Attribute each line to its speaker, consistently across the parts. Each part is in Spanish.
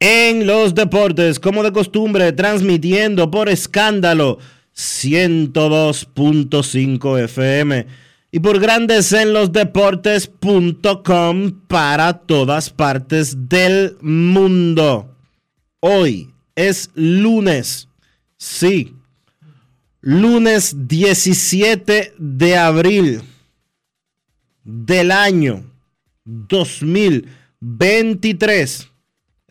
Speaker 1: en los deportes, como de costumbre, transmitiendo por escándalo 102.5 FM y por grandes en los deportes.com para todas partes del mundo. Hoy es lunes, sí, lunes 17 de abril del año 2023.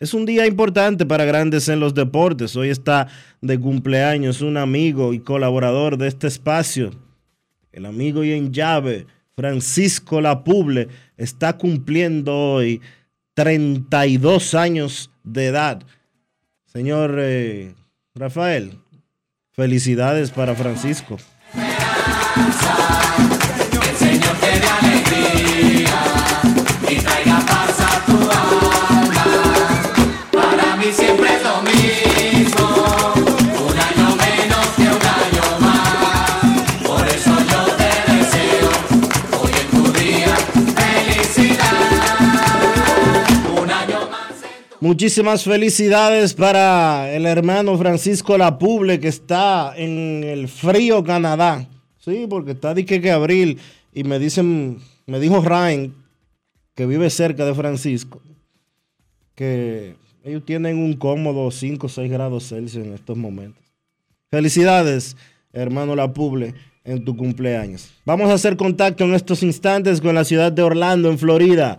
Speaker 1: Es un día importante para grandes en los deportes. Hoy está de cumpleaños un amigo y colaborador de este espacio, el amigo y en llave, Francisco Lapuble, está cumpliendo hoy 32 años de edad. Señor eh, Rafael, felicidades para Francisco. Muchísimas felicidades para el hermano Francisco Lapuble que está en el frío Canadá. Sí, porque está de que, abril y me dicen, me dijo Ryan que vive cerca de Francisco que ellos tienen un cómodo 5 o 6 grados Celsius en estos momentos. Felicidades, hermano Lapuble, en tu cumpleaños. Vamos a hacer contacto en estos instantes con la ciudad de Orlando, en Florida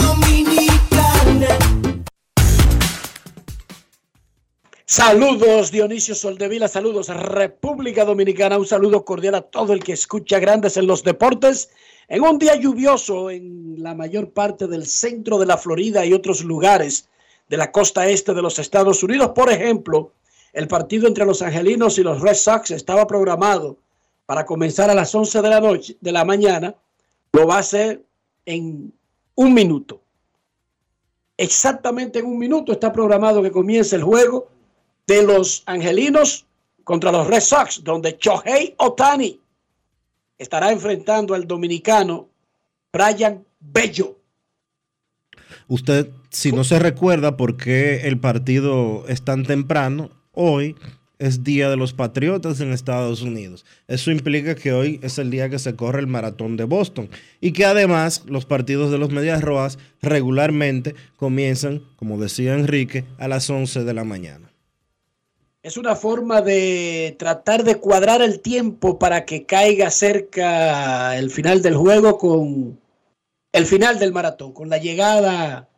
Speaker 2: Saludos Dionisio Soldevila, saludos República Dominicana, un saludo cordial a todo el que escucha grandes en los deportes. En un día lluvioso en la mayor parte del centro de la Florida y otros lugares de la costa este de los Estados Unidos, por ejemplo, el partido entre los Angelinos y los Red Sox estaba programado para comenzar a las 11 de la noche, de la mañana, lo va a hacer en un minuto. Exactamente en un minuto está programado que comience el juego de los angelinos contra los Red Sox, donde Chohei Otani estará enfrentando al dominicano Brian Bello.
Speaker 1: Usted, si no se recuerda por qué el partido es tan temprano, hoy es Día de los Patriotas en Estados Unidos. Eso implica que hoy es el día que se corre el maratón de Boston y que además los partidos de los Medias Rojas regularmente comienzan, como decía Enrique, a las 11 de la mañana.
Speaker 2: Es una forma de tratar de cuadrar el tiempo para que caiga cerca el final del juego con el final del maratón, con la llegada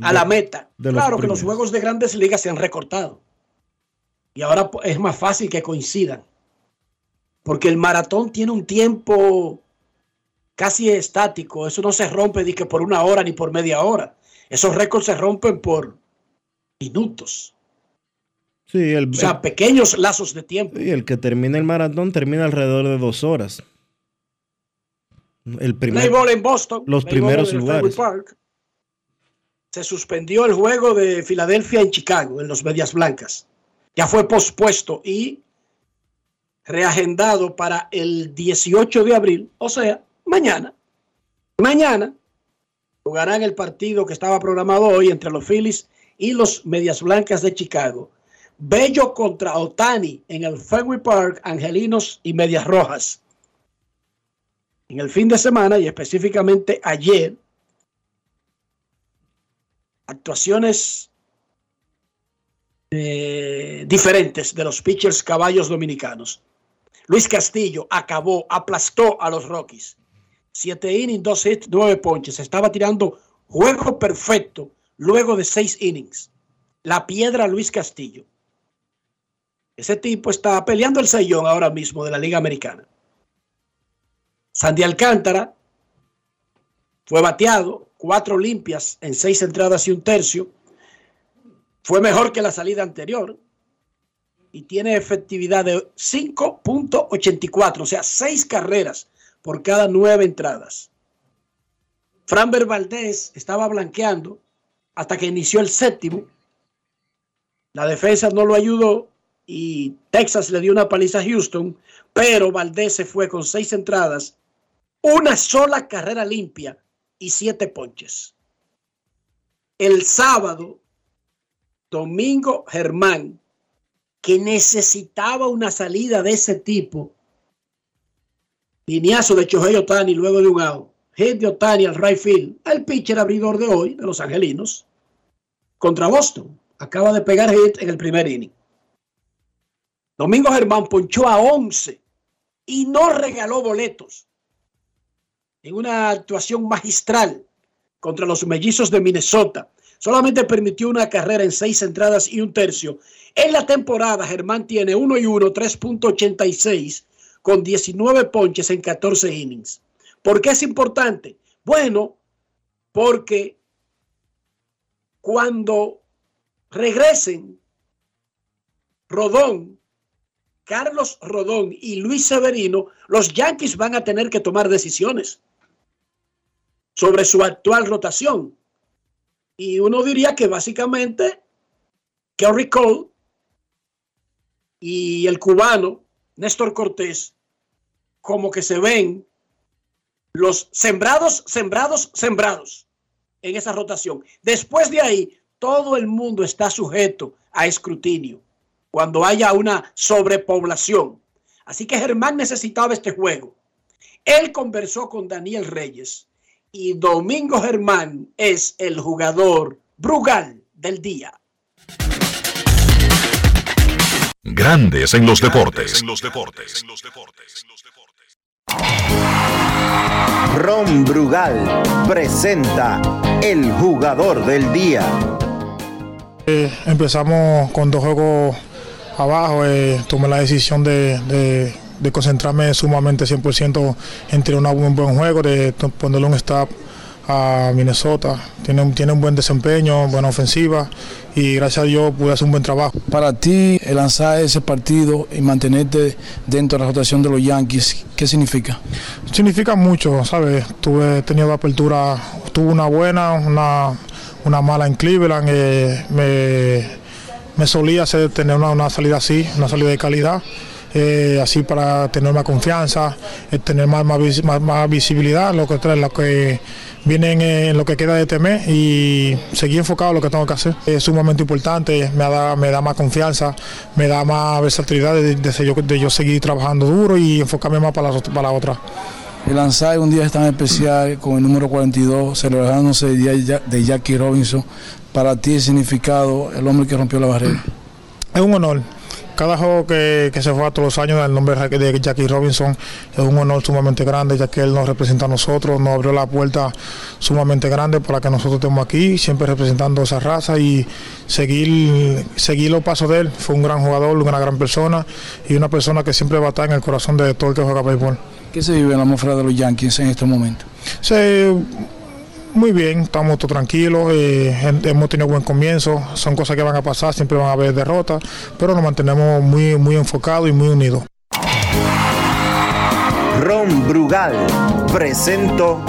Speaker 2: a la meta. Claro que los juegos de grandes ligas se han recortado. Y ahora es más fácil que coincidan. porque el maratón tiene un tiempo casi estático, eso no se rompe ni que por una hora ni por media hora, esos récords se rompen por minutos.
Speaker 1: Sí, el,
Speaker 2: O sea, pequeños lazos de tiempo.
Speaker 1: y el que termina el maratón termina alrededor de dos horas. El primer,
Speaker 2: Playboy en Boston.
Speaker 1: los primeros lugares.
Speaker 2: Park. Se suspendió el juego de Filadelfia en Chicago, en los Medias Blancas. Ya fue pospuesto y reagendado para el 18 de abril, o sea, mañana. Mañana jugarán el partido que estaba programado hoy entre los Phillies y los Medias Blancas de Chicago. Bello contra Otani en el Fenway Park, Angelinos y Medias Rojas en el fin de semana y específicamente ayer, actuaciones eh, diferentes de los pitchers caballos dominicanos. Luis Castillo acabó, aplastó a los Rockies. Siete innings, dos hits, nueve ponches. Estaba tirando juego perfecto luego de seis innings. La piedra Luis Castillo. Ese tipo está peleando el sellón ahora mismo de la Liga Americana. Sandy Alcántara fue bateado, cuatro limpias en seis entradas y un tercio. Fue mejor que la salida anterior y tiene efectividad de 5.84, o sea, seis carreras por cada nueve entradas. Framber Valdés estaba blanqueando hasta que inició el séptimo. La defensa no lo ayudó y Texas le dio una paliza a Houston, pero Valdés se fue con seis entradas, una sola carrera limpia y siete ponches. El sábado, Domingo Germán, que necesitaba una salida de ese tipo, lineazo de Chohei Otani luego de un out, hit de Otani al right field, el pitcher abridor de hoy, de los angelinos, contra Boston. Acaba de pegar hit en el primer inning. Domingo Germán ponchó a 11 y no regaló boletos en una actuación magistral contra los mellizos de Minnesota. Solamente permitió una carrera en seis entradas y un tercio. En la temporada, Germán tiene 1 y 1, 3.86 con 19 ponches en 14 innings. ¿Por qué es importante? Bueno, porque cuando regresen Rodón, Carlos Rodón y Luis Severino, los Yankees van a tener que tomar decisiones sobre su actual rotación. Y uno diría que básicamente Kerry Cole y el cubano Néstor Cortés como que se ven los sembrados, sembrados, sembrados en esa rotación. Después de ahí, todo el mundo está sujeto a escrutinio cuando haya una sobrepoblación. Así que Germán necesitaba este juego. Él conversó con Daniel Reyes y Domingo Germán es el jugador Brugal del día.
Speaker 3: Grandes en los deportes.
Speaker 4: Ron Brugal presenta el jugador del día.
Speaker 5: Eh, empezamos con dos juegos abajo, eh, tomé la decisión de, de- de concentrarme sumamente 100% en una- un buen juego, de ponerle un stop a Minnesota. Tiene, un- tiene un buen desempeño, buena ofensiva y gracias a Dios pude hacer un buen trabajo.
Speaker 6: Para ti, lanzar ese partido y mantenerte dentro de la rotación de los Yankees, ¿qué significa?
Speaker 5: Significa mucho, ¿sabes? Tuve, he tenido apertura, tuve una buena, una, una mala en Cleveland. eh, me, me solía hacer tener una, una salida así, una salida de calidad. eh, así para tener más confianza, eh, tener más, más, más- más visibilidad, lo que, trae- lo que viene en, lo que queda de este mes y seguir enfocado en lo que tengo que hacer. Es sumamente importante, me da, me da más confianza, me da más versatilidad de, de yo, de yo seguir trabajando duro y enfocarme más para la, para la otra.
Speaker 6: El lanzar un día tan especial con el número 42, celebrándose el día de Ja- de Jackie Robinson, para ti el significado, el hombre que rompió la barrera.
Speaker 5: Es un honor. cada juego que, que se fue a todos los años, el nombre de Jackie Robinson es un honor sumamente grande, ya que él nos representa a nosotros, nos abrió la puerta sumamente grande para que nosotros estemos aquí, siempre representando esa raza y seguir, seguir los pasos de él. Fue un gran jugador, una gran persona y una persona que siempre va a estar en el corazón de todo el que juega béisbol.
Speaker 6: ¿Qué se vive en la atmósfera de los Yankees en este momento?
Speaker 5: Se, muy bien, estamos todos tranquilos, eh, hemos tenido buen comienzo, son cosas que van a pasar, siempre van a haber derrotas, pero nos mantenemos muy, muy enfocados y muy unidos.
Speaker 4: Ron Brugal presento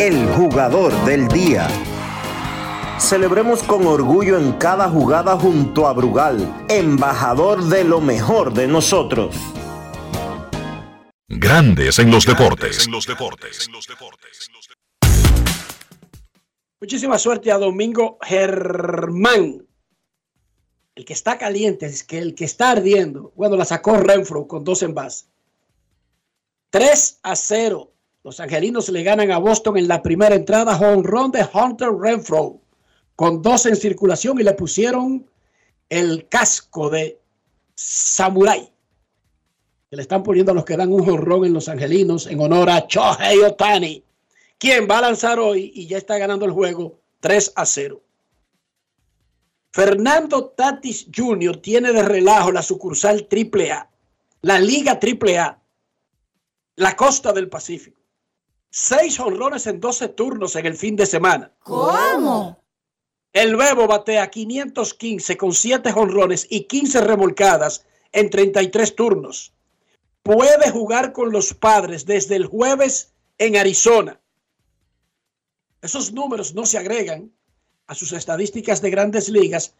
Speaker 4: el jugador del día. Celebremos con orgullo en cada jugada junto a Brugal, embajador de lo mejor de nosotros.
Speaker 3: Grandes en los deportes.
Speaker 2: Muchísima suerte a Domingo Germán. El que está caliente es que el que está ardiendo. Bueno, la sacó Renfro con dos envases. 3 a 0. Los angelinos le ganan a Boston en la primera entrada. Home run de Hunter Renfro con dos en circulación y le pusieron el casco de Samurai. Le están poniendo a los que dan un jonrón en los angelinos en honor a Chohei Otani, quien va a lanzar hoy y ya está ganando el juego 3 a 0. Fernando Tatis Jr. tiene de relajo la sucursal AAA, la Liga AAA, la costa del Pacífico. Seis honrones en 12 turnos en el fin de semana.
Speaker 7: ¿Cómo?
Speaker 2: El Bebo batea 515 con 7 honrones y 15 remolcadas en 33 turnos. Puede jugar con los padres desde el jueves en Arizona. Esos números no se agregan a sus estadísticas de grandes ligas,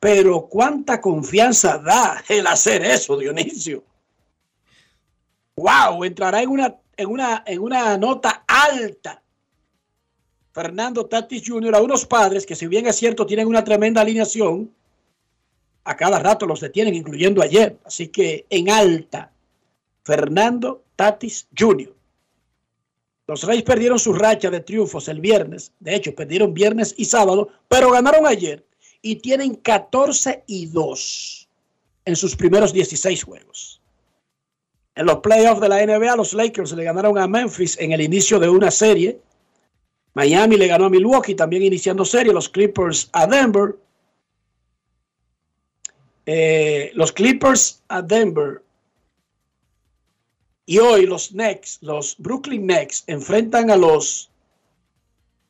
Speaker 2: pero cuánta confianza da el hacer eso, Dionisio. Wow, entrará en una, en una, en una nota alta Fernando Tatis Jr. a unos padres que si bien es cierto tienen una tremenda alineación, a cada rato los detienen, incluyendo ayer. Así que en alta, Fernando Tatis Jr. Los Reyes perdieron su racha de triunfos el viernes. De hecho, perdieron viernes y sábado, pero ganaron ayer y tienen 14 y 2 en sus primeros 16 juegos. En los playoffs de la NBA, los Lakers le ganaron a Memphis en el inicio de una serie Miami le ganó a Milwaukee, también iniciando serie. Los Clippers a Denver. Eh, los Clippers a Denver. Y hoy los Knicks, los Brooklyn Knicks, enfrentan a los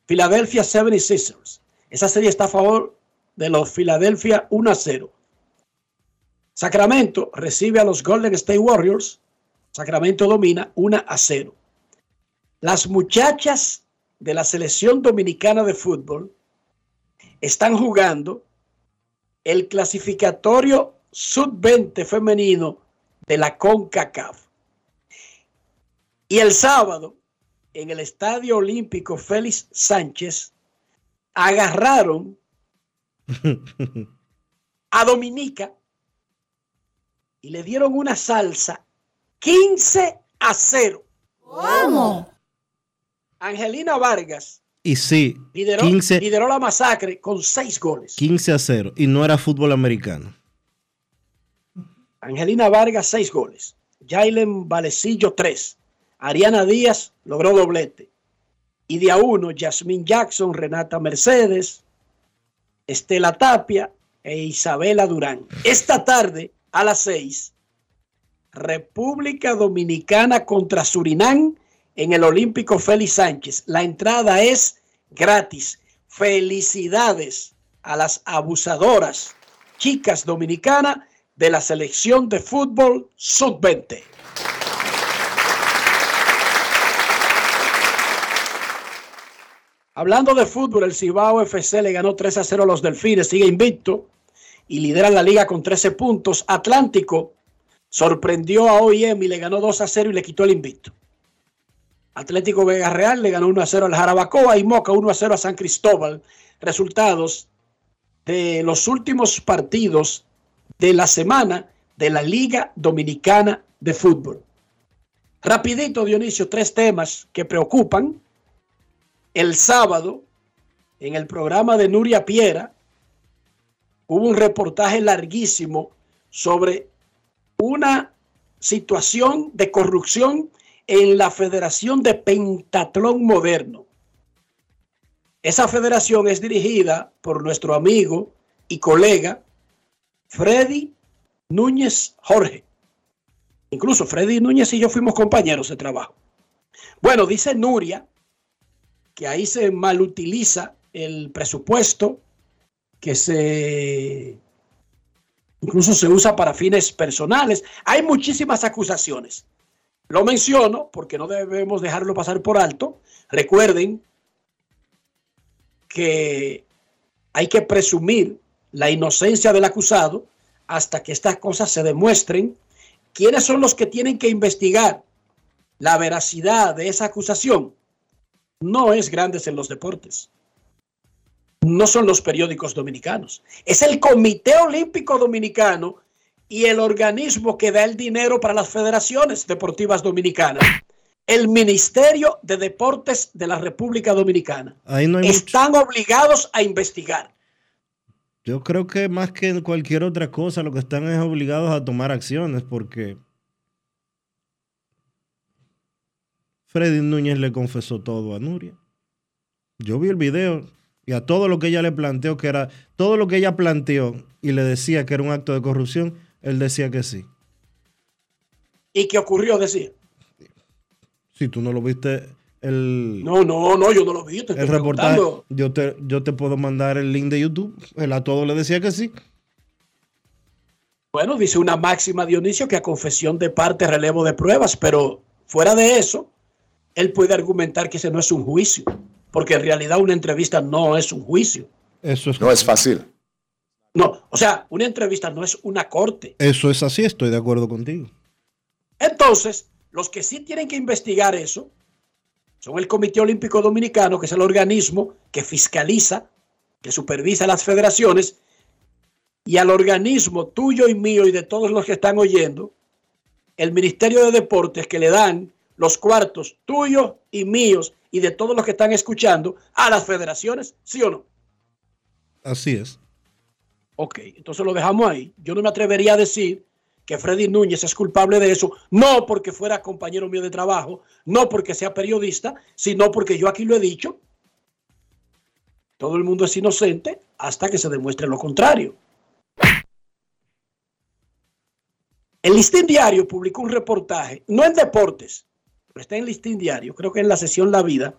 Speaker 2: Philadelphia 76ers. Esa serie está a favor de los Philadelphia 1 a 0. Sacramento recibe a los Golden State Warriors. Sacramento domina 1 a 0. Las muchachas de la selección dominicana de fútbol están jugando el clasificatorio sub-20 femenino de la CONCACAF. Y el sábado, en el Estadio Olímpico Félix Sánchez, agarraron a Dominica y le dieron una salsa 15 a 0.
Speaker 7: ¿Cómo?
Speaker 2: Angelina Vargas
Speaker 1: Y sí,
Speaker 2: lideró,
Speaker 1: 15,
Speaker 2: lideró la masacre con seis goles.
Speaker 1: 15 a 0. Y no era fútbol americano.
Speaker 2: Angelina Vargas, seis goles. Jailen Valecillo, tres. Ariana Díaz logró doblete. Y de a uno, Yasmín Jackson, Renata Mercedes, Estela Tapia e Isabela Durán. Esta tarde, a las seis, República Dominicana contra Surinam en el Olímpico Félix Sánchez. La entrada es gratis. Felicidades a las abusadoras chicas dominicanas de la selección de fútbol sub-20. Hablando de fútbol, el Cibao FC le ganó 3 a 0 a los Delfines, sigue invicto y lidera la liga con 13 puntos. Atlántico sorprendió a OIM y le ganó 2 a 0 y le quitó el invicto. Atlético Vega Real le ganó 1 a 0 al Jarabacoa y Moca 1 a 0 a San Cristóbal. Resultados de los últimos partidos de la semana de la Liga Dominicana de Fútbol. Rapidito, Dionisio, tres temas que preocupan. El sábado, en el programa de Nuria Piera, hubo un reportaje larguísimo sobre una situación de corrupción en la Federación de Pentatlón Moderno. Esa federación es dirigida por nuestro amigo y colega Freddy Núñez Jorge. Incluso Freddy Núñez y yo fuimos compañeros de trabajo. Bueno, dice Nuria que ahí se malutiliza el presupuesto, que se incluso se usa para fines personales. Hay muchísimas acusaciones. Lo menciono porque no debemos dejarlo pasar por alto. Recuerden que hay que presumir la inocencia del acusado hasta que estas cosas se demuestren. ¿Quiénes son los que tienen que investigar la veracidad de esa acusación? No es grandes en los deportes. No son los periódicos dominicanos. Es el Comité Olímpico Dominicano y el organismo que da el dinero para las federaciones deportivas dominicanas, el Ministerio de Deportes de la República Dominicana, están obligados a investigar.
Speaker 1: Yo creo que más que en cualquier otra cosa, lo que están es obligados a tomar acciones porque Freddy Núñez le confesó todo a Nuria. Yo vi el video y a todo lo que ella le planteó, que era todo lo que ella planteó y le decía que era un acto de corrupción, él decía que sí.
Speaker 2: ¿Y qué ocurrió? Decía.
Speaker 1: Si tú no lo viste, el.
Speaker 2: No, no, no, yo no lo vi. Te
Speaker 1: el reportaje. Yo te, yo te puedo mandar el link de YouTube. Él a todo le decía que sí.
Speaker 2: Bueno, dice una máxima Dionisio que a confesión de parte relevo de pruebas, pero fuera de eso, él puede argumentar que ese no es un juicio, porque en realidad una entrevista no es un juicio.
Speaker 1: Eso es
Speaker 8: no es fácil.
Speaker 2: No, o sea, una entrevista no es una corte.
Speaker 1: Eso es así, estoy de acuerdo contigo.
Speaker 2: Entonces, los que sí tienen que investigar eso son el Comité Olímpico Dominicano, que es el organismo que fiscaliza, que supervisa las federaciones, y al organismo tuyo y mío y de todos los que están oyendo, el Ministerio de Deportes, que le dan los cuartos tuyos y míos y de todos los que están escuchando a las federaciones, ¿sí o no?
Speaker 1: Así es.
Speaker 2: Ok, entonces lo dejamos ahí. Yo no me atrevería a decir que Freddy Núñez es culpable de eso, no porque fuera compañero mío de trabajo, no porque sea periodista, sino porque yo aquí lo he dicho. Todo el mundo es inocente hasta que se demuestre lo contrario. El Listín Diario publicó un reportaje, no en deportes, está en Listín Diario, creo que en la sesión La Vida,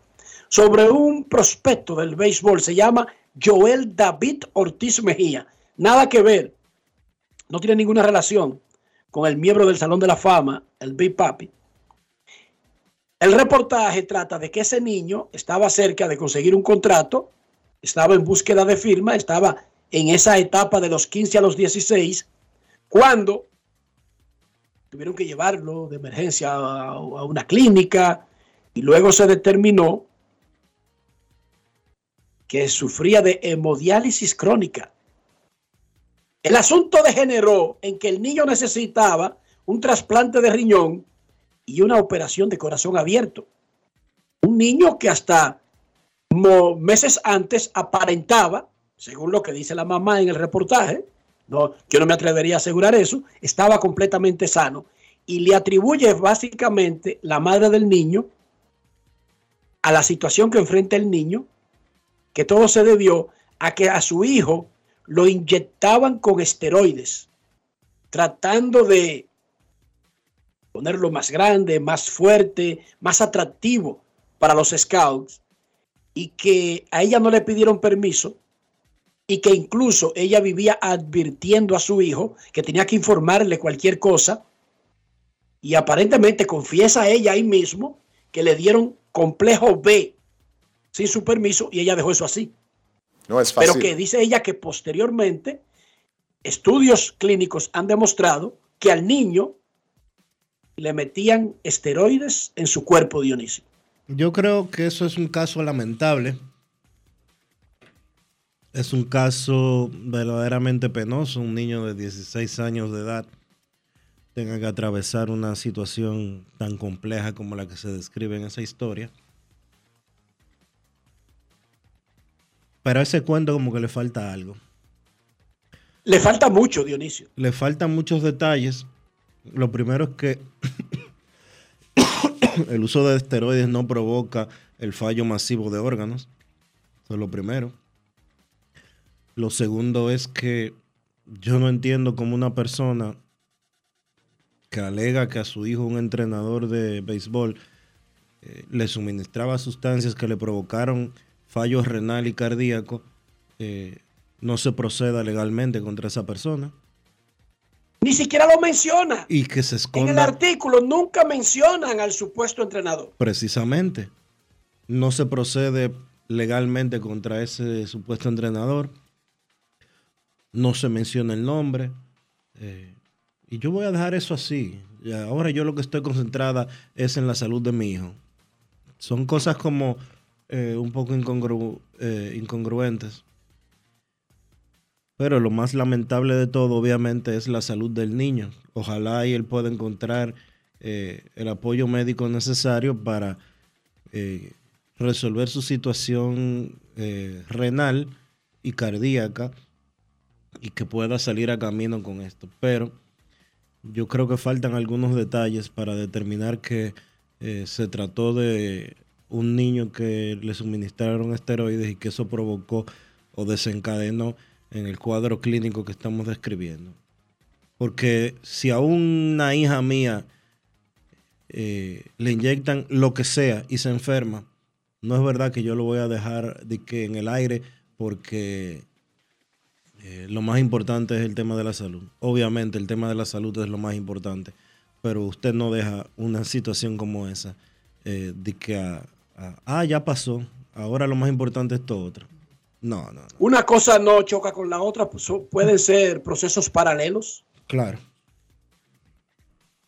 Speaker 2: sobre un prospecto del béisbol, se llama Joel David Ortiz Mejía. Nada que ver, no tiene ninguna relación con el miembro del Salón de la Fama, el Big Papi. El reportaje trata de que ese niño estaba cerca de conseguir un contrato, estaba en búsqueda de firma, estaba en esa etapa de los 15 a los 16, cuando tuvieron que llevarlo de emergencia a, una clínica y luego se determinó que sufría de hemodiálisis crónica. El asunto degeneró en que el niño necesitaba un trasplante de riñón y una operación de corazón abierto. Un niño que hasta meses antes aparentaba, según lo que dice la mamá en el reportaje, no, yo no me atrevería a asegurar eso, estaba completamente sano. Y le atribuye básicamente la madre del niño a la situación que enfrenta el niño, que todo se debió a que a su hijo lo inyectaban con esteroides, tratando de ponerlo más grande, más fuerte, más atractivo para los scouts, y que a ella no le pidieron permiso, y que incluso ella vivía advirtiendo a su hijo que tenía que informarle cualquier cosa, y aparentemente confiesa ella ahí mismo que le dieron complejo B sin su permiso y ella dejó eso así.
Speaker 8: No es fácil.
Speaker 2: Pero que dice ella que posteriormente estudios clínicos han demostrado que al niño le metían esteroides en su cuerpo, Dionisio.
Speaker 1: Yo creo que eso es un caso lamentable. Es un caso verdaderamente penoso. Un niño de 16 años de edad tenga que atravesar una situación tan compleja como la que se describe en esa historia. Pero a ese cuento como que le falta algo.
Speaker 2: Le falta mucho, Dionisio.
Speaker 1: Le faltan muchos detalles. Lo primero es que el uso de esteroides no provoca el fallo masivo de órganos. Eso es lo primero. Lo segundo es que yo no entiendo cómo una persona que alega que a su hijo, un entrenador de béisbol, eh, le suministraba sustancias que le provocaron fallo renal y cardíaco, eh, no se proceda legalmente contra esa persona.
Speaker 2: Ni siquiera lo menciona.
Speaker 1: Y que se esconda.
Speaker 2: En el artículo nunca mencionan al supuesto entrenador.
Speaker 1: Precisamente. No se procede legalmente contra ese supuesto entrenador. No se menciona el nombre. Eh, y yo voy a dejar eso así. Ahora yo lo que estoy concentrada es en la salud de mi hijo. Son cosas como eh, un poco incongru eh, incongruentes. Pero lo más lamentable de todo, obviamente, es la salud del niño. Ojalá y él pueda encontrar el apoyo médico necesario para resolver su situación renal y cardíaca y que pueda salir a camino con esto. Pero yo creo que faltan algunos detalles para determinar que eh, se trató de un niño que le suministraron esteroides y que eso provocó o desencadenó en el cuadro clínico que estamos describiendo. Porque si a una hija mía eh, le inyectan lo que sea y se enferma, no es verdad que yo lo voy a dejar de que en el aire porque eh, lo más importante es el tema de la salud. Obviamente el tema de la salud es lo más importante, pero usted no deja una situación como esa eh, de que, ah, ya pasó, ahora lo más importante es esto otro. No, no, no.
Speaker 2: Una cosa no choca con la otra, pues, pueden ser procesos paralelos.
Speaker 1: Claro.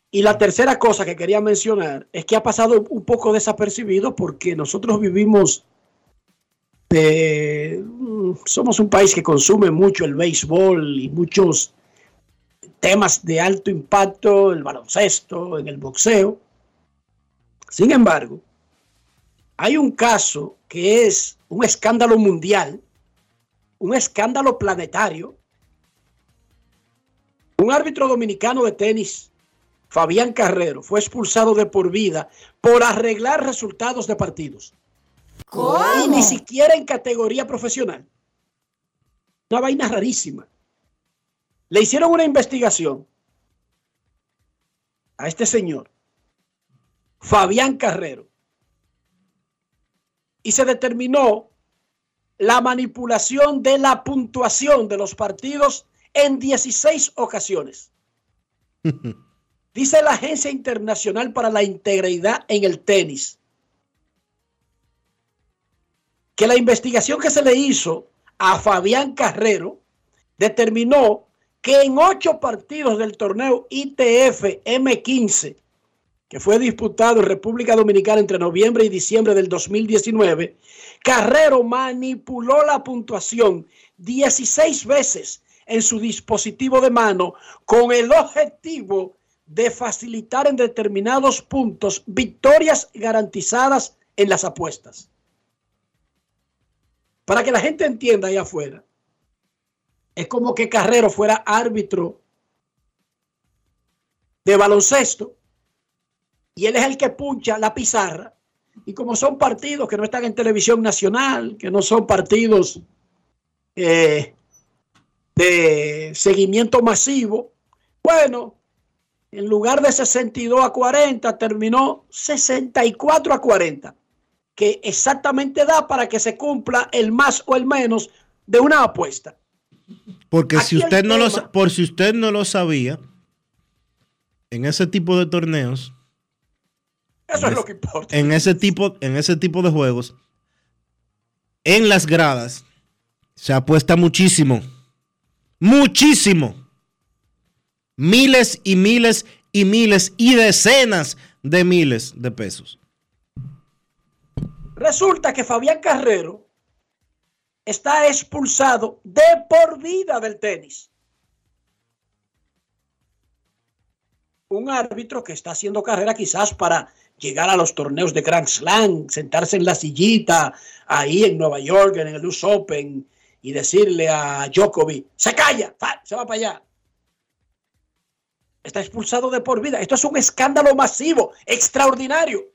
Speaker 2: Y la tercera cosa que quería mencionar es que ha pasado un poco desapercibido porque nosotros vivimos de... mm, Somos un país que consume mucho el béisbol y muchos temas de alto impacto, el baloncesto, en el boxeo. Sin embargo, hay un caso que es un escándalo mundial, un escándalo planetario. Un árbitro dominicano de tenis, Fabián Carrero, fue expulsado de por vida por arreglar resultados de partidos. Y ni siquiera en categoría profesional. Una vaina rarísima. Le hicieron una investigación a este señor, Fabián Carrero, y se determinó la manipulación de la puntuación de los partidos en 16 ocasiones. Dice la Agencia Internacional para la Integridad en el Tenis que la investigación que se le hizo a Fabián Carrero determinó que en ocho partidos del torneo ITF M15, que fue disputado en República Dominicana entre noviembre y diciembre del 2019, Carrero manipuló la puntuación 16 veces en su dispositivo de mano con el objetivo de facilitar en determinados puntos victorias garantizadas en las apuestas. Para que la gente entienda allá afuera, es como que Carrero fuera árbitro de baloncesto y él es el que puncha la pizarra. Y como son partidos que no están en televisión nacional, que no son partidos eh, de seguimiento masivo, bueno, en lugar de 62 a 40, terminó 64 a 40, que exactamente da para que se cumpla el más o el menos de una apuesta.
Speaker 1: Porque si
Speaker 2: Aquí
Speaker 1: usted no lo
Speaker 2: tema-
Speaker 1: por si usted no lo sabía, en ese tipo de torneos,
Speaker 2: Eso es lo que importa.
Speaker 1: en ese tipo, en ese tipo de juegos, en las gradas se apuesta muchísimo. Muchísimo. Miles y miles y miles y decenas de miles de pesos.
Speaker 2: Resulta que Fabián Carrero está expulsado de por vida del tenis. Un árbitro que está haciendo carrera quizás para llegar a los torneos de Grand Slam, sentarse en la sillita ahí en Nueva York, en el US Open, y decirle a Djokovic, se calla, se va para allá. Está expulsado de por vida. Esto es un escándalo masivo, extraordinario.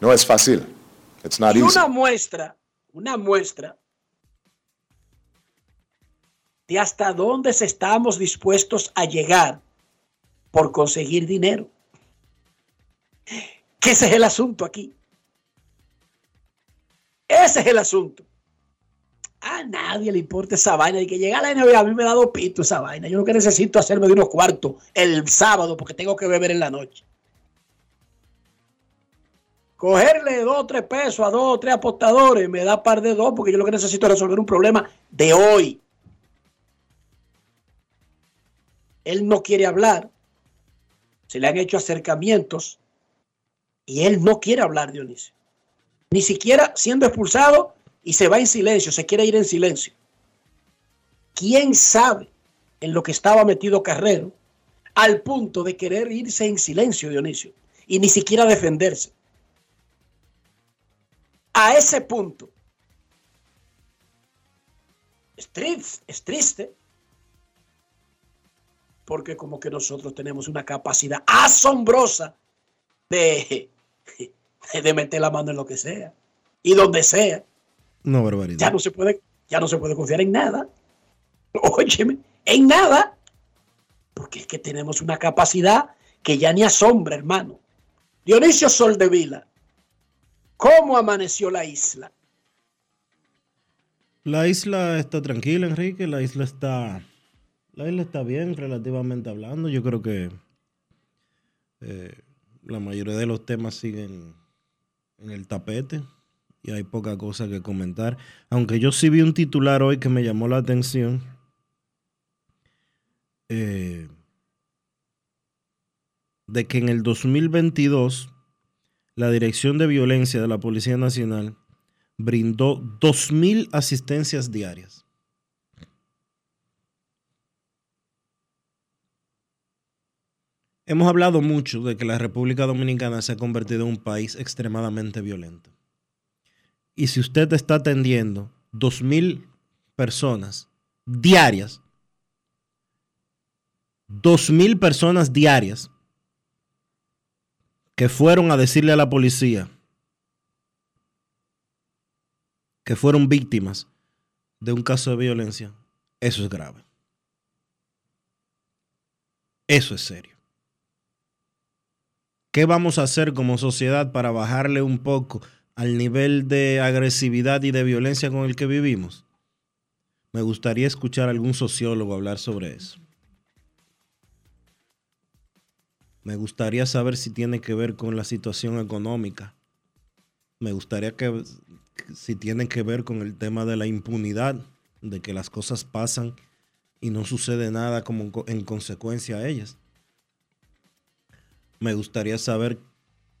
Speaker 8: No es fácil. It's not
Speaker 2: y
Speaker 8: easy.
Speaker 2: una muestra, una muestra de hasta dónde estamos dispuestos a llegar por conseguir dinero. Que ese es el asunto aquí. Ese es el asunto. A nadie le importa esa vaina. De que llega a la NBA, a mí me da dos pitos esa vaina. Yo lo que necesito hacerme de unos cuartos el sábado porque tengo que beber en la noche. Cogerle dos o tres pesos a dos o tres apostadores me da par de dos porque yo lo que necesito es resolver un problema de hoy. Él no quiere hablar. Se le han hecho acercamientos y él no quiere hablar, Dionisio. Ni siquiera siendo expulsado y se va en silencio, se quiere ir en silencio. ¿Quién sabe en lo que estaba metido Carrero al punto de querer irse en silencio, Dionisio, y ni siquiera defenderse? A ese punto. Es triste, es triste, porque como que nosotros tenemos una capacidad asombrosa de, de meter la mano en lo que sea y donde sea.
Speaker 1: No, barbaridad.
Speaker 2: Ya no se puede, ya no se puede confiar en nada. Óyeme, en nada. Porque es que tenemos una capacidad que ya ni asombra, hermano. Dionisio Soldevila, ¿cómo amaneció la isla?
Speaker 1: La isla está tranquila, Enrique. La isla está. La isla está bien, relativamente hablando. Yo creo que eh, la mayoría de los temas siguen en el tapete y hay poca cosa que comentar. Aunque yo sí vi un titular hoy que me llamó la atención. Eh, de que en el 2022 la Dirección de Violencia de la Policía Nacional brindó 2.000 asistencias diarias. Hemos hablado mucho de que la República Dominicana se ha convertido en un país extremadamente violento. Y si usted está atendiendo 2.000 personas diarias, 2.000 personas diarias que fueron a decirle a la policía que fueron víctimas de un caso de violencia, eso es grave. Eso es serio. ¿Qué vamos a hacer como sociedad para bajarle un poco al nivel de agresividad y de violencia con el que vivimos? Me gustaría escuchar a algún sociólogo hablar sobre eso. Me gustaría saber si tiene que ver con la situación económica. Me gustaría que si tiene que ver con el tema de la impunidad, de que las cosas pasan y no sucede nada como en consecuencia a ellas. Me gustaría saber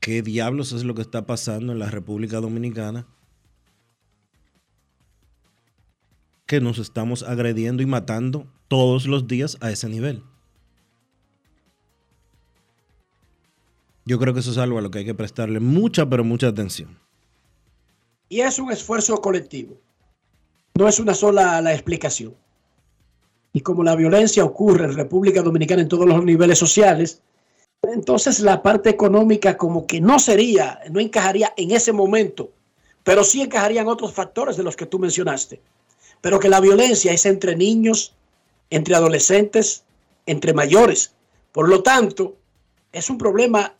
Speaker 1: qué diablos es lo que está pasando en la República Dominicana. Que nos estamos agrediendo y matando todos los días a ese nivel. Yo creo que eso es algo a lo que hay que prestarle mucha, pero mucha atención.
Speaker 2: Y es un esfuerzo colectivo. No es una sola la explicación. Y como la violencia ocurre en República Dominicana en todos los niveles sociales, entonces la parte económica como que no sería, no encajaría en ese momento, pero sí encajarían otros factores de los que tú mencionaste. Pero que la violencia es entre niños, entre adolescentes, entre mayores. Por lo tanto, es un problema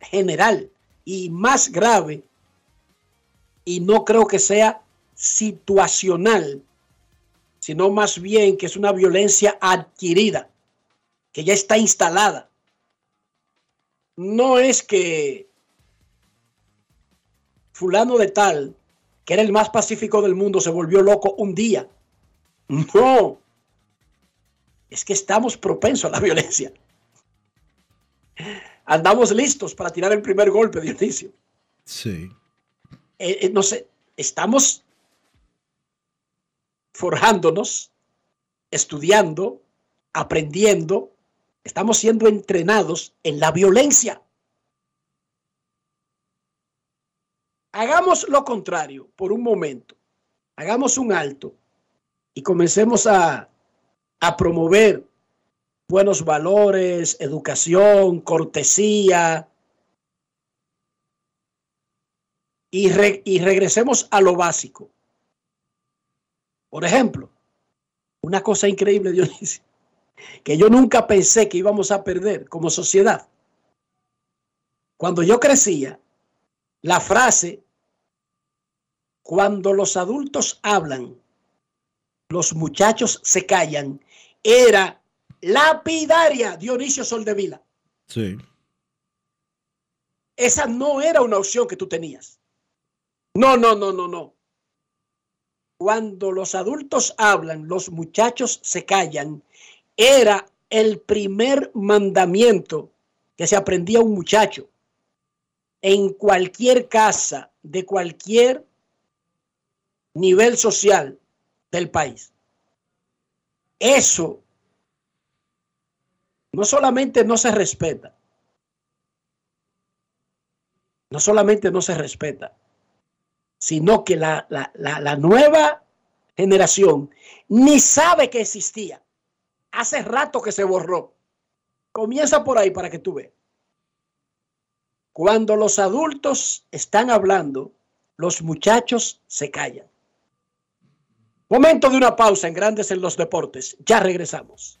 Speaker 2: general y más grave y no creo que sea situacional, sino más bien que es una violencia adquirida, que ya está instalada. No es que fulano de tal, que era el más pacífico del mundo, se volvió loco un día. No. Es que estamos propensos a la violencia. Andamos listos para tirar el primer golpe, Dionisio.
Speaker 1: Sí.
Speaker 2: Eh, eh, no sé, estamos forjándonos, estudiando, aprendiendo, estamos siendo entrenados en la violencia. Hagamos lo contrario por un momento. Hagamos un alto y comencemos a, a promover buenos valores, educación, cortesía, y, re- y regresemos a lo básico. Por ejemplo, una cosa increíble, Dionisio, que yo nunca pensé que íbamos a perder como sociedad. Cuando yo crecía, la frase, cuando los adultos hablan, los muchachos se callan, era lapidaria Dionisio Soldevila.
Speaker 1: Sí.
Speaker 2: Esa no era una opción que tú tenías. No, no, no, no, no. Cuando los adultos hablan, los muchachos se callan. Era el primer mandamiento que se aprendía a un muchacho en cualquier casa de cualquier nivel social del país. Eso no solamente no se respeta, no solamente no se respeta, sino que la, la- la- la nueva generación ni sabe que existía. Hace rato que se borró. Comienza por ahí para que tú veas. Cuando los adultos están hablando, los muchachos se callan. Momento de una pausa en Grandes en los Deportes. Ya regresamos.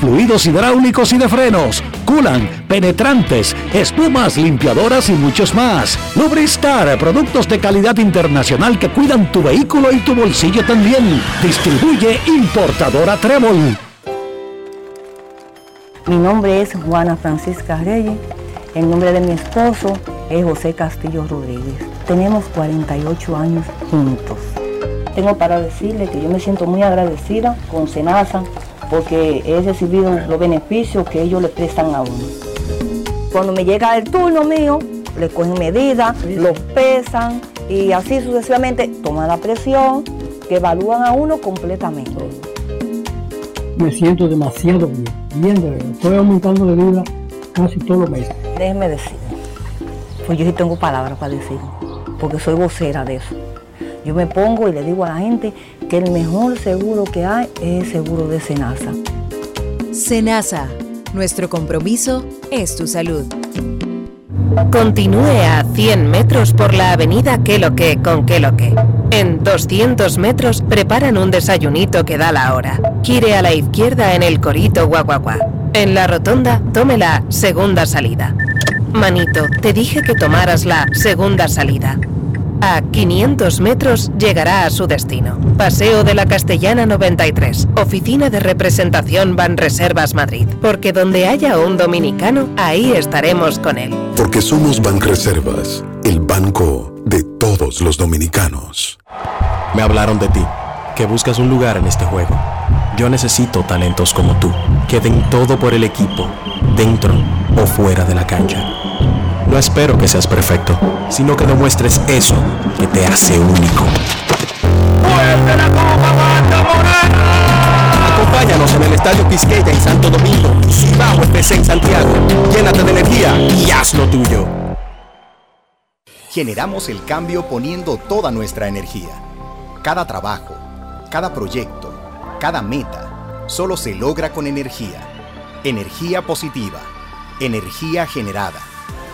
Speaker 9: fluidos hidráulicos y de frenos, culan, penetrantes, espumas, limpiadoras y muchos más. Lubristar, productos de calidad internacional que cuidan tu vehículo y tu bolsillo también. Distribuye importadora Trébol.
Speaker 10: Mi nombre es Juana Francisca Reyes. El nombre de mi esposo es José Castillo Rodríguez. Tenemos 48 años juntos. Tengo para decirle que yo me siento muy agradecida con Senasa porque he recibido los beneficios que ellos le prestan a uno. Cuando me llega el turno mío, le cogen medidas, los pesan y así sucesivamente toman la presión, que evalúan a uno completamente.
Speaker 11: me siento demasiado bien, bien de verdad. Estoy aumentando de vida casi todos los meses.
Speaker 10: Déjeme decir, pues yo sí tengo palabras para decir, porque soy vocera de eso. Yo me pongo y le digo a la gente que el mejor seguro que hay es el seguro de Senasa.
Speaker 12: Senasa, nuestro compromiso es tu salud. Continúe a 100 metros por la avenida Que lo que con Que lo que. En 200 metros preparan un desayunito que da la hora. Gire a la izquierda en el Corito Guaguaguá. En la rotonda, tome la segunda salida. Manito, te dije que tomaras la segunda salida. A 500 metros llegará a su destino. Paseo de la Castellana 93, Oficina de Representación Banreservas Madrid. Porque donde haya un dominicano, ahí estaremos con él.
Speaker 13: Porque somos Banreservas, el banco de todos los dominicanos.
Speaker 14: Me hablaron de ti, que buscas un lugar en este juego. Yo necesito talentos como tú, que den todo por el equipo, dentro o fuera de la cancha. No espero que seas perfecto, sino que demuestres eso que te hace único. Acompáñanos en el Estadio Quisqueya en Santo Domingo, Cibao FC en Santiago. Llénate de energía y haz lo tuyo.
Speaker 15: Generamos el cambio poniendo toda nuestra energía. Cada trabajo, cada proyecto, cada meta, solo se logra con energía. Energía positiva, energía generada,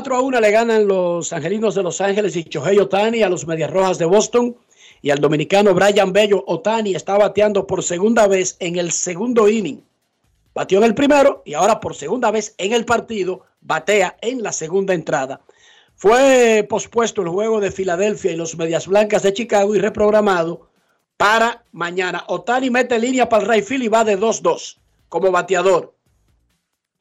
Speaker 2: 4 a 1 le ganan los angelinos de Los Ángeles y Chohei Otani a los Medias Rojas de Boston. Y al dominicano Brian Bello Otani está bateando por segunda vez en el segundo inning. Batió en el primero y ahora por segunda vez en el partido batea en la segunda entrada. Fue pospuesto el juego de Filadelfia y los Medias Blancas de Chicago y reprogramado para mañana. Otani mete línea para el Rayfield y va de 2-2 como bateador.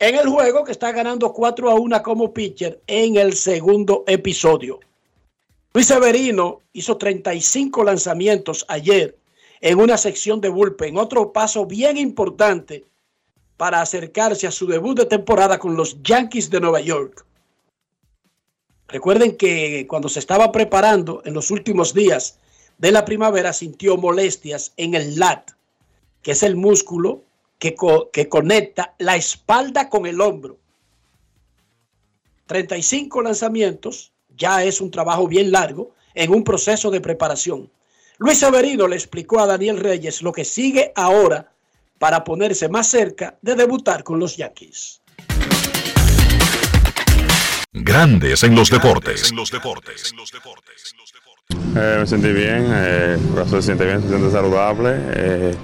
Speaker 2: En el juego que está ganando 4 a 1 como pitcher en el segundo episodio. Luis Severino hizo 35 lanzamientos ayer en una sección de bullpen. Otro paso bien importante para acercarse a su debut de temporada con los Yankees de Nueva York. Recuerden que cuando se estaba preparando en los últimos días de la primavera sintió molestias en el lat, que es el músculo que, co que conecta la espalda con el hombro. 35 lanzamientos, ya es un trabajo bien largo en un proceso de preparación. Luis Severino le explicó a Daniel Reyes lo que sigue ahora para ponerse más cerca de debutar con los Yankees.
Speaker 3: Grandes en los deportes.
Speaker 16: Eh, me sentí bien, eh, el corazón se siente bien, se siente saludable. Eh,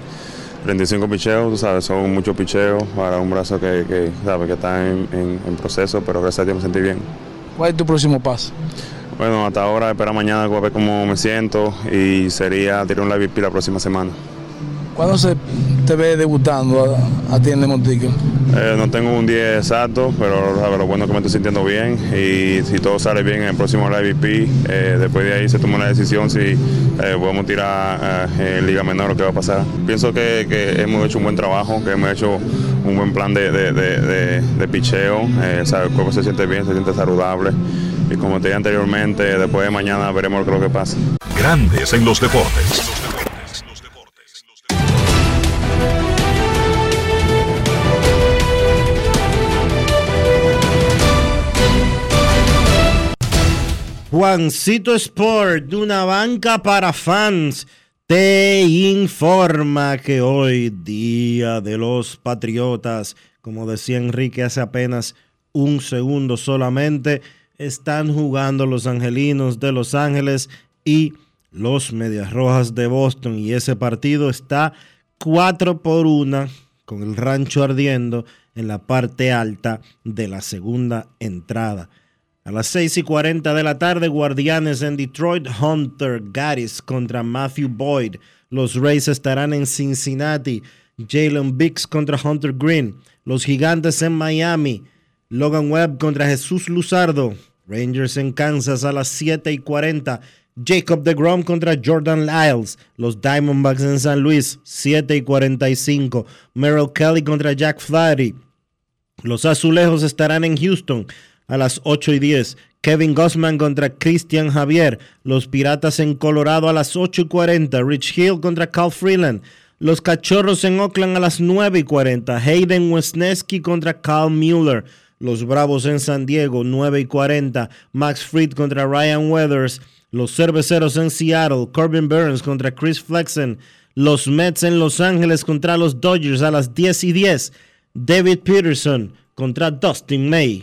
Speaker 16: 35 picheos, tú sabes, son muchos picheos para un brazo que, que, sabe, que está en, en, en, proceso, pero gracias a Dios me sentí bien.
Speaker 6: ¿Cuál es tu próximo paso?
Speaker 16: Bueno, hasta ahora, espera mañana, a ver cómo me siento y sería tirar un live la próxima semana.
Speaker 6: ¿Cuándo se te ve debutando a, a ti en el Montico?
Speaker 16: Eh, no tengo un día exacto, pero sabe, lo bueno es que me estoy sintiendo bien y si todo sale bien en el próximo Live eh, después de ahí se toma una decisión si eh, podemos tirar eh, en Liga Menor o qué va a pasar. Pienso que, que, hemos hecho un buen trabajo, que hemos hecho un buen plan de, de, de, de picheo, sabe, el cuerpo se siente bien, se siente saludable y como te dije anteriormente, después de mañana veremos lo que pasa.
Speaker 3: Grandes en los deportes.
Speaker 1: Juancito Sport, de una banca para fans, te informa que hoy, Día de los Patriotas, como decía Enrique hace apenas un segundo solamente, están jugando los Angelinos de Los Ángeles y los Medias Rojas de Boston. Y ese partido está 4 por 1 con el rancho ardiendo en la parte alta de la segunda entrada. A las 6 y 40 de la tarde, Guardianes en Detroit, Hunter Gaddis contra Matthew Boyd. Los Rays estarán en Cincinnati, Jalen Biggs contra Hunter Green. Los Gigantes en Miami, Logan Webb contra Jesús Luzardo. Rangers en Kansas a las 7 y 40. Jacob DeGrom contra Jordan Lyles. Los Diamondbacks en San Luis, 7 y 45. Merrill Kelly contra Jack Flaherty. Los Azulejos estarán en Houston a las 8 y 10. Kevin Gossman contra Christian Javier. Los Piratas en Colorado a las 8 y 40. Rich Hill contra Cal Freeland. Los Cachorros en Oakland a las 9 y 40. Hayden Wesneski contra Cal Mueller. Los Bravos en San Diego, 9 y 40. Max Fried contra Ryan Weathers. Los Cerveceros en Seattle, Corbin Burns contra Chris Flexen. Los Mets en Los Ángeles contra los Dodgers a las 10 y 10. David Peterson contra Dustin May.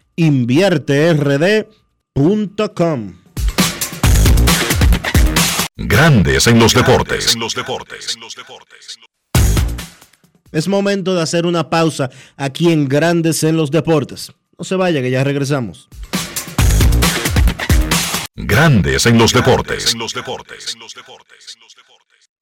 Speaker 1: InvierteRD.com
Speaker 3: Grandes en los deportes.
Speaker 1: Es momento de hacer una pausa aquí en Grandes en los Deportes. No se vaya, que ya regresamos.
Speaker 3: Grandes en los deportes.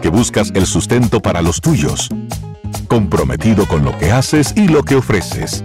Speaker 13: que buscas el sustento para los tuyos, comprometido con lo que haces y lo que ofreces.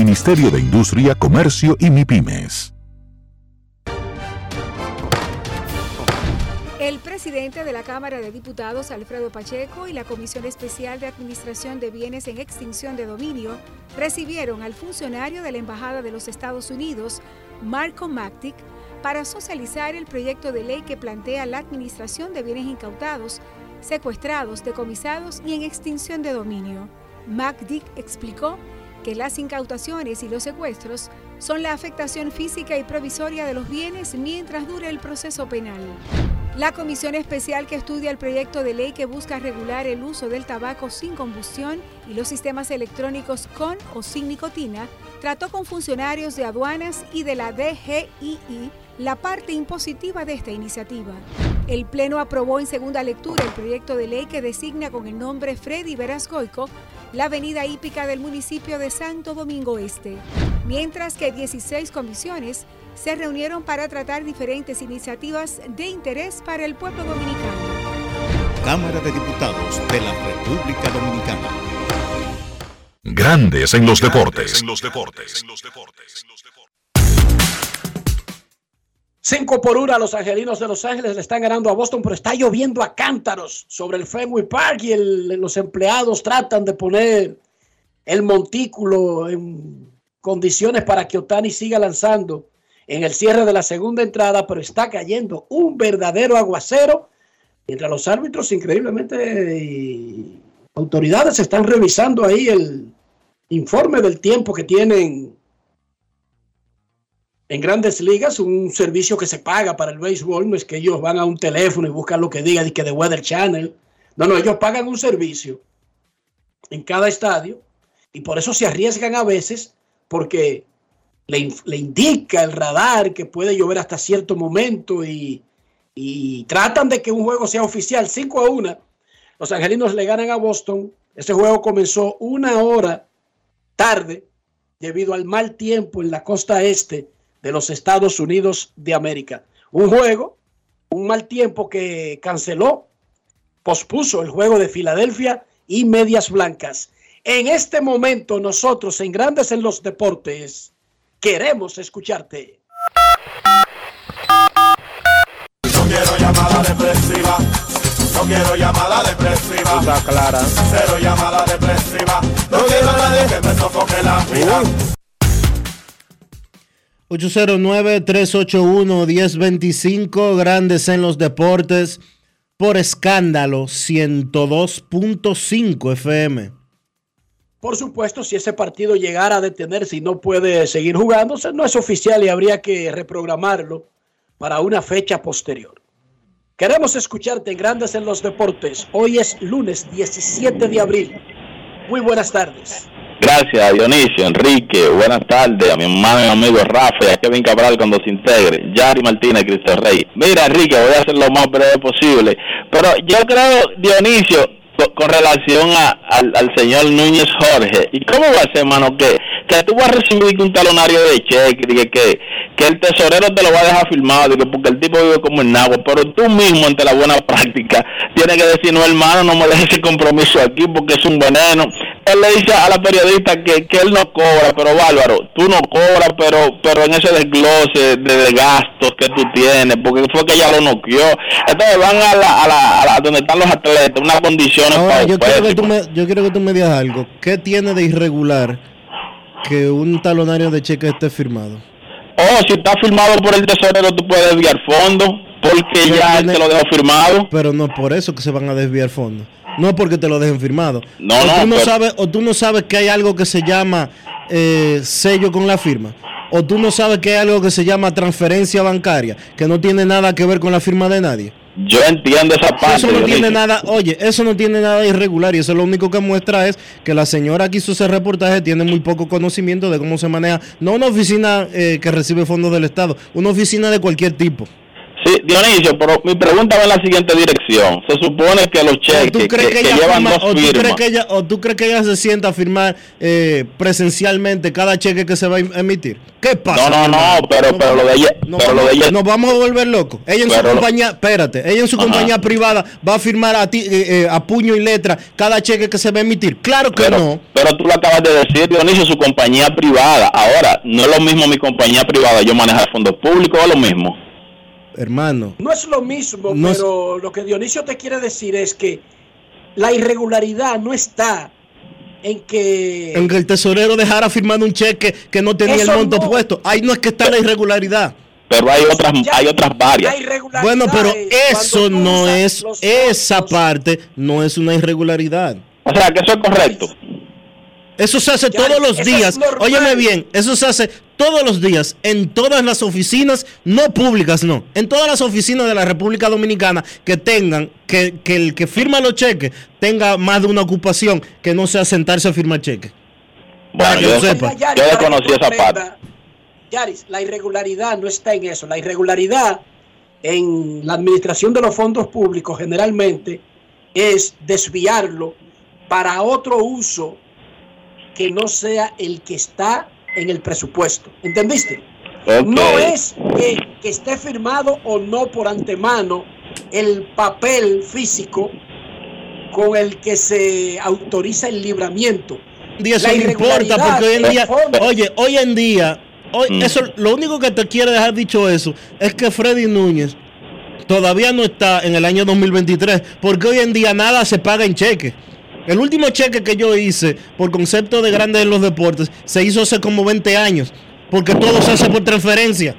Speaker 13: Ministerio de Industria, Comercio y MIPIMES.
Speaker 17: El presidente de la Cámara de Diputados, Alfredo Pacheco, y la Comisión Especial de Administración de Bienes en Extinción de Dominio recibieron al funcionario de la Embajada de los Estados Unidos, Marco Mactic, para socializar el proyecto de ley que plantea la administración de bienes incautados, secuestrados, decomisados y en extinción de dominio. Macdick explicó que las incautaciones y los secuestros son la afectación física y provisoria de los bienes mientras dure el proceso penal. La comisión especial que estudia el proyecto de ley que busca regular el uso del tabaco sin combustión y los sistemas electrónicos con o sin nicotina trató con funcionarios de aduanas y de la DGII la parte impositiva de esta iniciativa. El Pleno aprobó en segunda lectura el proyecto de ley que designa con el nombre Freddy Verasgoico la avenida hípica del municipio de Santo Domingo Este, mientras que 16 comisiones se reunieron para tratar diferentes iniciativas de interés para el pueblo dominicano.
Speaker 18: Cámara de Diputados de la República Dominicana.
Speaker 3: Grandes en los deportes.
Speaker 2: Cinco por una, los angelinos de Los Ángeles le están ganando a Boston, pero está lloviendo a cántaros sobre el Fenway Park y el- los empleados tratan de poner el montículo en condiciones para que Otani siga lanzando en el cierre de la segunda entrada, pero está cayendo un verdadero aguacero, mientras los árbitros increíblemente y autoridades están revisando ahí el informe del tiempo que tienen en grandes ligas, un servicio que se paga para el béisbol, no es que ellos van a un teléfono y buscan lo que diga que de Weather Channel. No, no, ellos pagan un servicio en cada estadio y por eso se arriesgan a veces porque le, le indica el radar que puede llover hasta cierto momento y, y tratan de que un juego sea oficial 5 a 1. Los angelinos le ganan a Boston. Ese juego comenzó una hora tarde debido al mal tiempo en la costa este de los Estados Unidos de América. Un juego, un mal tiempo que canceló, pospuso el juego de Filadelfia y Medias Blancas. En este momento nosotros en Grandes en los Deportes queremos escucharte.
Speaker 19: No quiero llamada depresiva. No quiero llamada depresiva.
Speaker 1: Está clara.
Speaker 19: Cero llamada depresiva. No quiero a nadie que me sofoque la vida.
Speaker 1: 809-381-1025, Grandes en los Deportes, por escándalo 102.5 FM.
Speaker 2: Por supuesto, si ese partido llegara a detenerse y no puede seguir jugándose, no es oficial y habría que reprogramarlo para una fecha posterior. Queremos escucharte Grandes en los Deportes. Hoy es lunes 17 de abril. Muy buenas tardes.
Speaker 20: Gracias, Dionisio, Enrique, buenas tardes a mi hermano y amigo Rafa a Kevin Cabral cuando se integre, Yari Martínez, Cristo Rey. Mira, Enrique, voy a hacer lo más breve posible, pero yo creo, Dionisio, co- con relación a- al, al señor Núñez Jorge, ¿y cómo va a ser, hermano, que, que tú vas a recibir un talonario de cheque, que, que, que el tesorero te lo va a dejar firmado, digo, porque el tipo vive como en agua, pero tú mismo ante la buena práctica tienes que decir, no hermano, no me dejes ese compromiso aquí porque es un veneno. Él le dice a la periodista que, que él no cobra, pero bárbaro, tú no cobras, pero pero en ese desglose de, de gastos que tú tienes, porque fue que ella lo noqueó. Entonces van a la, a la, a la donde están los atletas, unas condiciones
Speaker 1: Ahora, yo quiero, que tú me, yo quiero que tú me digas algo. ¿Qué tiene de irregular que un talonario de cheque esté firmado?
Speaker 20: Oh, si está firmado por el tesorero, tú puedes desviar fondos, porque ya él te lo dejó firmado.
Speaker 1: Pero no es por eso que se van a desviar fondos. No es porque te lo dejen firmado.
Speaker 20: No,
Speaker 1: o
Speaker 20: no,
Speaker 1: tú no
Speaker 20: pero-
Speaker 1: sabes, o tú no sabes que hay algo que se llama eh, sello con la firma. O tú no sabes que hay algo que se llama transferencia bancaria, que no tiene nada que ver con la firma de nadie.
Speaker 20: Yo entiendo esa parte.
Speaker 1: Eso no tiene nada, oye, eso no tiene nada irregular y eso lo único que muestra es que la señora que hizo ese reportaje tiene muy poco conocimiento de cómo se maneja, no una oficina eh, que recibe fondos del Estado, una oficina de cualquier tipo.
Speaker 20: Sí, Dionisio, pero mi pregunta va en la siguiente dirección. Se supone que los
Speaker 1: ¿O
Speaker 20: cheques que, llevan
Speaker 1: firma-
Speaker 20: dos
Speaker 1: o tú crees que ella, o tú crees que ella se sienta a firmar eh, presencialmente cada cheque que se va a em- emitir? ¿Qué pasa?
Speaker 20: No, no, no, pero, pero lo de ella,
Speaker 1: Nos
Speaker 20: pero lo de ella,
Speaker 1: nos vamos a volver locos. Ella en su
Speaker 20: Pero
Speaker 1: compañía, espérate, ella en su
Speaker 20: Ajá.
Speaker 1: compañía privada va a firmar a ti eh, eh, a puño y letra cada cheque que se va a emitir. Claro que
Speaker 20: pero,
Speaker 1: no.
Speaker 20: pero tú lo acabas de decir, Dionisio, su compañía privada. Ahora, no es lo mismo mi compañía privada, yo manejar fondos públicos, es lo mismo.
Speaker 1: Hermano,
Speaker 2: No es lo mismo,
Speaker 1: No es-
Speaker 2: pero lo que Dionisio te quiere decir es que la irregularidad no está en que...
Speaker 1: en que el tesorero dejara firmando un cheque que no tenía
Speaker 2: Eso
Speaker 1: el monto
Speaker 2: no.
Speaker 1: puesto. Ahí no es que está la irregularidad.
Speaker 20: Pero hay otras, hay otras varias.
Speaker 1: Bueno, pero eso no es,
Speaker 2: los
Speaker 1: esa parte no es una irregularidad.
Speaker 20: O sea, que eso es correcto.
Speaker 1: Eso se hace todos los días. Óyeme bien, eso se hace todos los días en todas las oficinas, no públicas, no, en todas las oficinas de la República Dominicana que tengan, que, que el que firma los cheques tenga más de una ocupación que no sea sentarse a firmar cheques. Para que
Speaker 20: yo-
Speaker 1: lo sepa.
Speaker 2: Yaris,
Speaker 20: yo
Speaker 2: para
Speaker 20: desconocí esa parte.
Speaker 2: Yaris, la irregularidad no está en eso. La irregularidad en la administración de los fondos públicos generalmente es desviarlo para otro uso que no sea el que está en el presupuesto. ¿Entendiste? No es que, que esté firmado o no por antemano el papel físico con el que se autoriza el libramiento.
Speaker 1: día eso
Speaker 2: La
Speaker 1: no importa
Speaker 2: irregularidad
Speaker 1: porque hoy en día, oye, hoy en día, hoy,
Speaker 20: Mm.
Speaker 1: eso, lo único que te quiere dejar dicho eso es que Freddy Núñez todavía no está en el año 2023 porque hoy en día nada se paga en cheque. El último cheque que yo hice por concepto de grandes en los deportes se hizo hace como 20 años porque todo se hace por transferencia.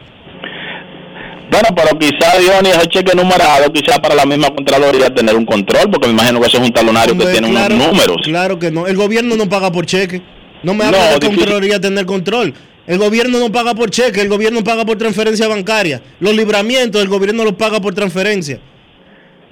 Speaker 20: Bueno, pero quizá Dionis, ese cheque numerado, quizá para la misma Contraloría tener un control, porque me imagino que eso es un talonario que tiene
Speaker 1: claro,
Speaker 20: unos números.
Speaker 1: Claro que no. El gobierno no paga por cheque. No me habla
Speaker 20: No,
Speaker 1: de
Speaker 20: difícil.
Speaker 1: Contraloría tener control. El gobierno no paga por cheque, el gobierno paga por transferencia bancaria. Los libramientos, el gobierno los paga por transferencia.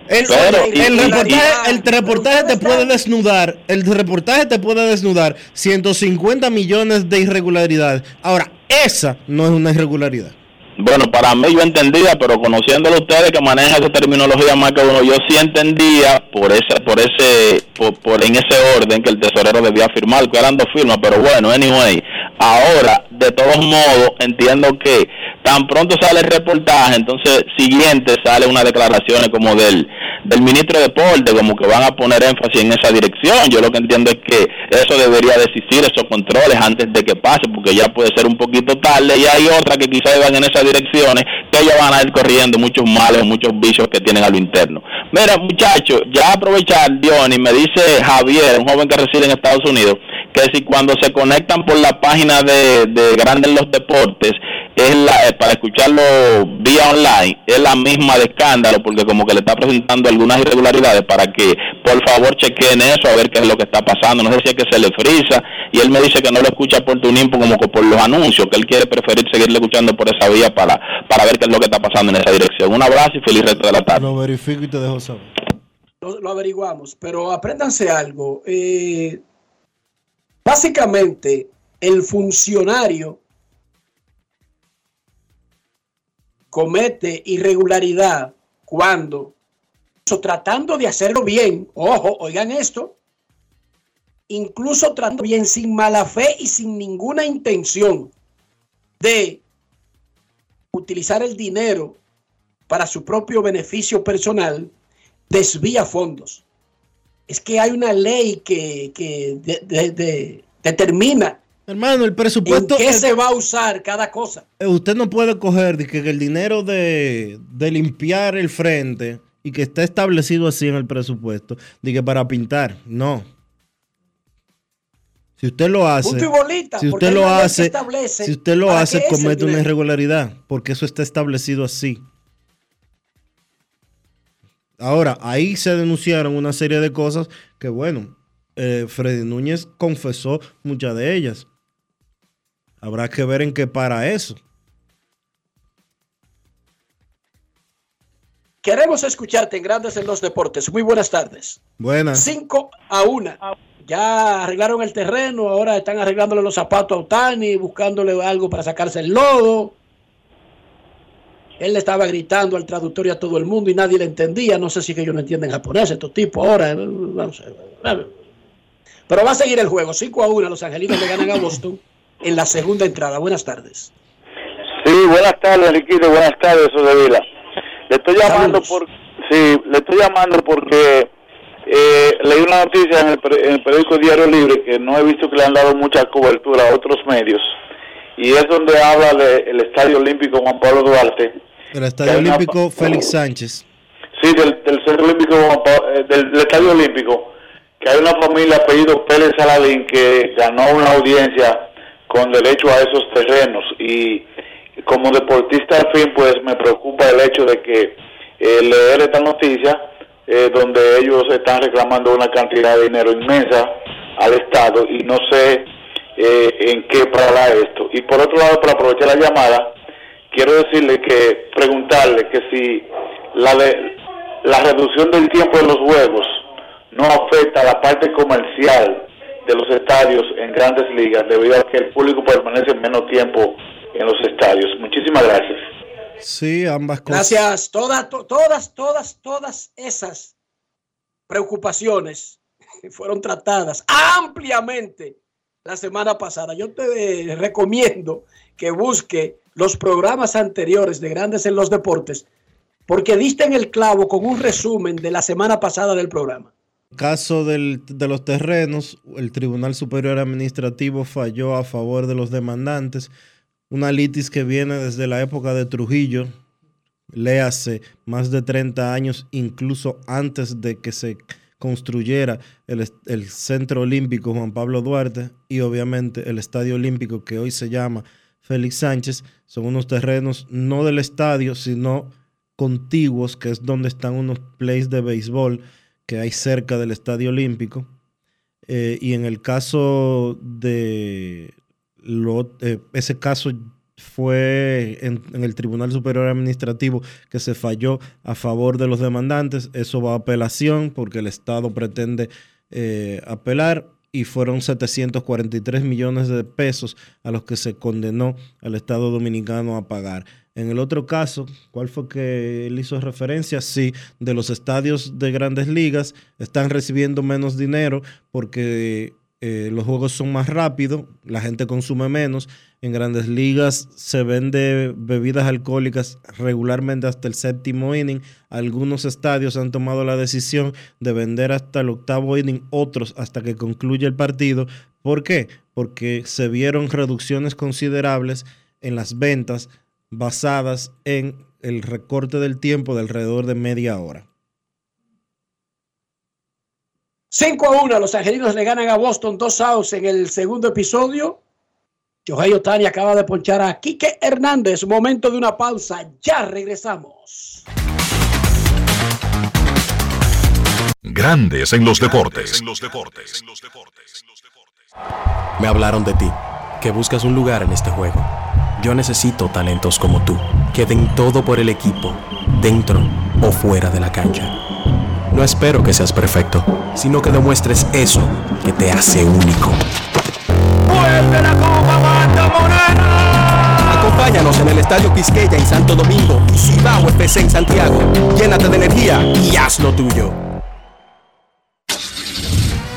Speaker 1: El,
Speaker 20: Pero,
Speaker 1: el
Speaker 20: y-
Speaker 1: reportaje, el reportaje te puede desnudar, el reportaje te puede desnudar 150 millones de irregularidades. Ahora, esa no es una irregularidad.
Speaker 20: Bueno, para mí yo entendía, pero conociéndolo ustedes que manejan esa terminología más que uno, yo sí entendía por ese, por ese, por, por- en ese orden que el tesorero debía firmar, que eran dos firmas, pero bueno, anyway, ahora, de todos modos, entiendo que tan pronto sale el reportaje, entonces siguiente sale una declaración como del, del ministro de Deporte, como que van a poner énfasis en esa dirección. Yo lo que entiendo es que eso debería de existir, esos controles antes de que pase, porque ya puede ser un poquito tarde y hay otras que quizás van en esas direcciones que ellos van a ir corriendo muchos males, muchos vicios que tienen a lo interno. Mira, muchachos, ya aprovechar, Diony, me dice Javier, un joven que reside en Estados Unidos, que si cuando se conectan por la página de, de Grandes los Deportes, es la, eh, para escucharlo vía online, es la misma de escándalo, porque como que le está presentando algunas irregularidades para que por favor chequeen eso, a ver qué es lo que está pasando. No sé si es que se le frisa, y él me dice que no lo escucha por tu NIMPO como que por los anuncios, que él quiere preferir seguirle escuchando por esa vía para, para ver qué es lo que está pasando en esa dirección. Un abrazo y feliz resto de la tarde.
Speaker 1: Lo verifico y te dejo saber.
Speaker 2: lo, lo averiguamos, pero apréndanse algo. eh, básicamente, el funcionario comete irregularidad cuando, incluso tratando de hacerlo bien, ojo, oigan esto, incluso tratando bien sin mala fe y sin ninguna intención de utilizar el dinero para su propio beneficio personal, desvía fondos. Es que hay una ley que, que de- de- de- determina
Speaker 1: Hermano, el presupuesto.
Speaker 2: en qué
Speaker 1: el-
Speaker 2: se va a usar cada cosa.
Speaker 1: eh, usted no puede coger que el dinero de, de limpiar el frente y que está establecido así en el presupuesto, de que para pintar. No. Si usted lo hace.
Speaker 2: Bolita,
Speaker 1: si usted lo
Speaker 2: una ley que
Speaker 1: hace. Si usted lo hace, comete una irregularidad. Porque eso está establecido así. Ahora, ahí se denunciaron una serie de cosas que, bueno, eh, Freddy Núñez confesó muchas de ellas. Habrá que ver en qué para eso.
Speaker 2: Queremos escucharte en Grandes en los Deportes. Muy buenas tardes.
Speaker 1: Buenas.
Speaker 2: 5 a 1. Ya arreglaron el terreno, ahora están arreglándole los zapatos a Otani, buscándole algo para sacarse el lodo. Él le estaba gritando al traductor y a todo el mundo y nadie le entendía. No sé si que ellos no entienden japonés, estos tipos ahora. Vamos a ver. Pero va a seguir el juego. 5 a 1. Los angelinos le ganan a Boston en la segunda entrada. Buenas tardes.
Speaker 21: Sí, buenas tardes, Riquito, buenas tardes, Vila. Le estoy llamando por, sí, le estoy llamando porque eh, leí una noticia en el, en el periódico Diario Libre que no he visto que le han dado mucha cobertura a otros medios y es donde habla del Estadio Olímpico Juan Pablo Duarte.
Speaker 1: El Estadio
Speaker 21: una-
Speaker 1: Olímpico Félix Sánchez.
Speaker 21: Sí, del, del Centro Olímpico, del, del Estadio Olímpico, que hay una familia apellido Pérez Saladín que ganó una audiencia con derecho a esos terrenos y como deportista al fin pues me preocupa el hecho de que eh, leer esta noticia eh, donde ellos están reclamando una cantidad de dinero inmensa al Estado y no sé eh, en qué para esto. Y por otro lado, para aprovechar la llamada, quiero decirle que, preguntarle que si la, de- la reducción del tiempo de los juegos no afecta a la parte comercial de los estadios en grandes ligas debido a que el público permanece menos tiempo en los estadios. Muchísimas gracias.
Speaker 1: Sí, ambas cosas.
Speaker 2: Gracias. Todas, to- todas, todas, todas esas preocupaciones fueron tratadas ampliamente la semana pasada. Yo te recomiendo que busque los programas anteriores de Grandes en los Deportes, porque diste en el clavo con un resumen de la semana pasada del programa.
Speaker 1: caso del- de los terrenos, el Tribunal Superior Administrativo falló a favor de los demandantes. Una litis que viene desde la época de Trujillo, léase más de 30 años, incluso antes de que se construyera el, el Centro Olímpico Juan Pablo Duarte y obviamente el Estadio Olímpico que hoy se llama Félix Sánchez. Son unos terrenos no del estadio, sino contiguos, que es donde están unos plays de béisbol que hay cerca del Estadio Olímpico. Eh, y en el caso de lo- eh, ese caso fue en, el Tribunal Superior Administrativo que se falló a favor de los demandantes. Eso va a apelación porque el Estado pretende eh, apelar y fueron 743 millones de pesos a los que se condenó al Estado Dominicano a pagar. En el otro caso, ¿cuál fue que él hizo referencia? Sí, de los estadios de grandes ligas están recibiendo menos dinero porque eh, los juegos son más rápidos, la gente consume menos. En grandes ligas se vende bebidas alcohólicas regularmente hasta el séptimo inning. Algunos estadios han tomado la decisión de vender hasta el octavo inning, otros hasta que concluya el partido. ¿Por qué? Porque se vieron reducciones considerables en las ventas basadas en el recorte del tiempo de alrededor de media hora.
Speaker 2: 5 a 1, los angelinos le ganan a Boston dos outs en el segundo episodio. Yohei Otani acaba de ponchar a Quique Hernández. Momento de una pausa. Ya regresamos.
Speaker 3: Grandes en los deportes.
Speaker 14: Me hablaron de ti, que buscas un lugar en este juego. Yo necesito talentos como tú, que den todo por el equipo, dentro o fuera de la cancha. No espero que seas perfecto, sino que demuestres eso que te hace único.
Speaker 19: ¡Vuelve la!
Speaker 14: Acompáñanos en el Estadio Quisqueya en Santo Domingo y Cibao FC en Santiago. Llénate de energía y haz lo tuyo.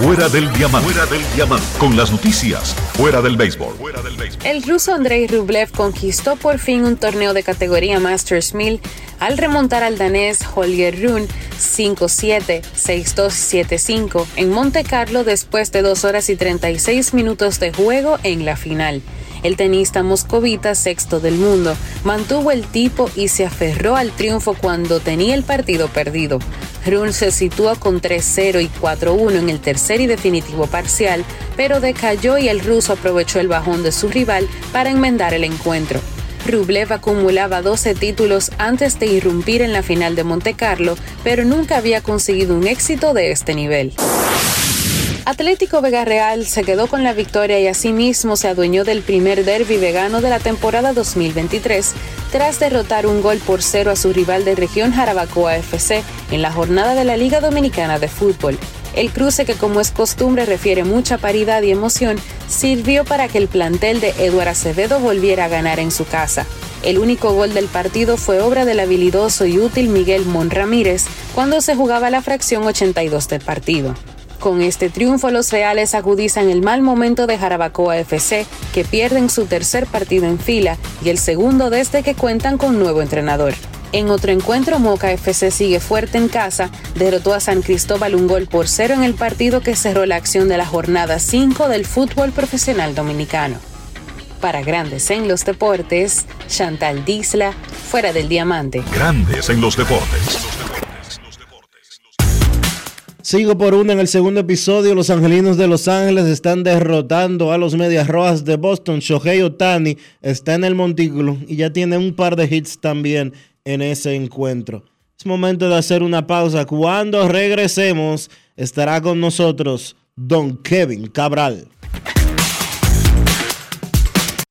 Speaker 3: Fuera del diamante. Fuera del diamante. Con las noticias. Fuera del béisbol. Fuera del béisbol.
Speaker 22: El ruso Andrei Rublev conquistó por fin un torneo de categoría Masters 1000 al remontar al danés Holger Rune 5-7, 6-2, 7-5 en Monte Carlo después de 2 horas y 36 minutos de juego en la final. El tenista moscovita, sexto del mundo, mantuvo el tipo y se aferró al triunfo cuando tenía el partido perdido. Rune se sitúa con 3-0 y 4-1 en el tercer y definitivo parcial, pero decayó y el ruso aprovechó el bajón de su rival para enmendar el encuentro. Rublev acumulaba 12 títulos antes de irrumpir en la final de Monte Carlo, pero nunca había conseguido un éxito de este nivel. Atlético Vega Real se quedó con la victoria y asimismo se adueñó del primer derby vegano de la temporada 2023 tras derrotar un gol por cero a su rival de región Jarabacoa FC en la jornada de la Liga Dominicana de Fútbol. El cruce que como es costumbre refiere mucha paridad y emoción sirvió para que el plantel de Eduard Acevedo volviera a ganar en su casa. El único gol del partido fue obra del habilidoso y útil Miguel Mon Ramírez cuando se jugaba la fracción 82 del partido. Con este triunfo los Reales agudizan el mal momento de Jarabacoa FC, que pierden su tercer partido en fila y el segundo desde que cuentan con nuevo entrenador. En otro encuentro, Moca FC sigue fuerte en casa, derrotó a San Cristóbal un gol por cero en el partido que cerró la acción de la jornada 5 del fútbol profesional dominicano. Para Grandes en los Deportes, Chantal Disla, fuera del diamante.
Speaker 3: Grandes en los Deportes.
Speaker 1: Sigo por una en el segundo episodio. Los angelinos de Los Ángeles están derrotando a los Medias Rojas de Boston. Shohei Otani está en el montículo y ya tiene un par de hits también en ese encuentro. Es momento de hacer una pausa. Cuando regresemos, estará con nosotros Don Kevin Cabral.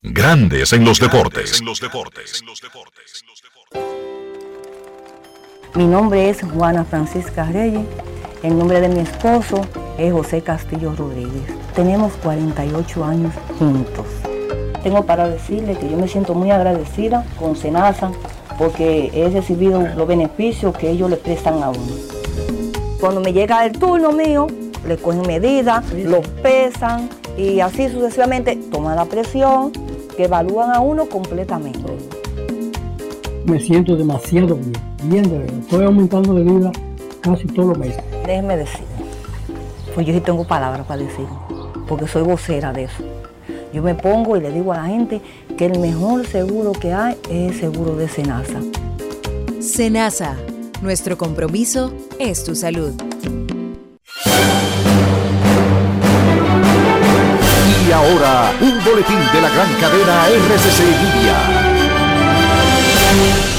Speaker 3: Grandes en los deportes.
Speaker 10: Mi nombre es Juana Francisca Reyes. El nombre de mi esposo es José Castillo Rodríguez. Tenemos 48 años juntos. Tengo para decirle que yo me siento muy agradecida con Senasa porque he recibido los beneficios que ellos le prestan a uno. Cuando me llega el turno mío, le cogen medidas, los pesan y así sucesivamente toman la presión, que evalúan a uno completamente.
Speaker 11: Me siento demasiado bien, bien de verdad. Estoy aumentando de vida casi todos los meses.
Speaker 10: Déjeme decir, pues yo sí tengo palabras para decir, porque soy vocera de eso. Yo me pongo y le digo a la gente que el mejor seguro que hay es el seguro de Senasa.
Speaker 17: Senasa, nuestro compromiso es tu salud.
Speaker 23: Y ahora, un boletín de la gran cadena RCC Media.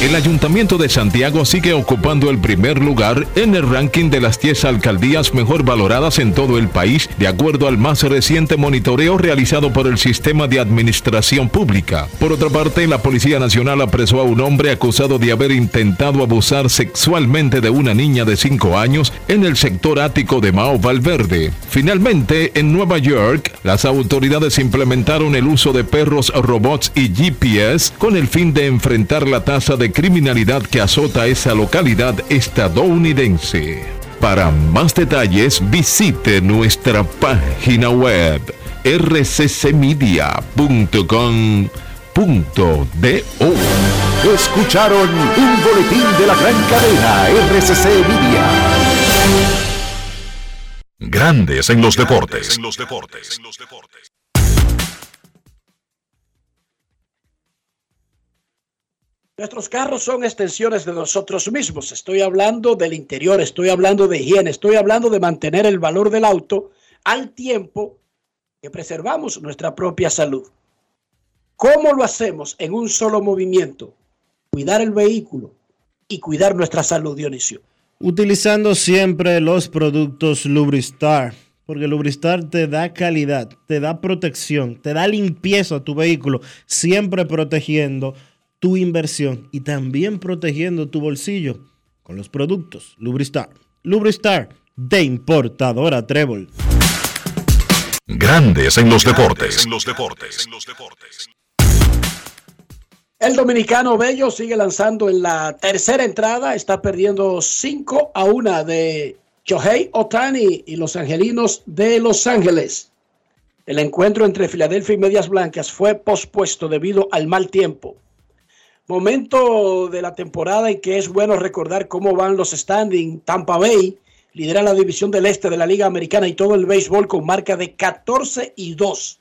Speaker 24: El Ayuntamiento de Santiago sigue ocupando el primer lugar en el ranking de las 10 alcaldías mejor valoradas en todo el país, de acuerdo al más reciente monitoreo realizado por el Sistema de Administración Pública. Por otra parte, la Policía Nacional apresó a un hombre acusado de haber intentado abusar sexualmente de una niña de 5 años en el sector ático de Mao Valverde. Finalmente, en Nueva York, las autoridades implementaron el uso de perros robots y GPS con el fin de enfrentar la tasa de criminalidad que azota esa localidad estadounidense. Para más detalles visite nuestra página web rccmedia.com.do.
Speaker 23: Escucharon un boletín de la gran cadena RCC Media.
Speaker 3: Grandes en los deportes.
Speaker 2: Nuestros carros son extensiones de nosotros mismos. Estoy hablando del interior, estoy hablando de higiene, estoy hablando de mantener el valor del auto al tiempo que preservamos nuestra propia salud. ¿Cómo lo hacemos en un solo movimiento? Cuidar el vehículo y cuidar nuestra salud, Dionisio.
Speaker 1: Utilizando siempre los productos Lubristar, porque Lubristar te da calidad, te da protección, te da limpieza a tu vehículo, siempre protegiendo tu inversión y también protegiendo tu bolsillo con los productos Lubristar. Lubristar de importadora Trébol.
Speaker 3: Grandes en los deportes. En los deportes.
Speaker 2: El dominicano Bello sigue lanzando en la tercera entrada, está perdiendo 5 a 1 de Shohei Otani y los angelinos de Los Ángeles. El encuentro entre Filadelfia y Medias Blancas fue pospuesto debido al mal tiempo. Momento de la temporada en que es bueno recordar cómo van los standings. Tampa Bay lidera la división del este de la Liga Americana y todo el béisbol con marca de 14 y 2.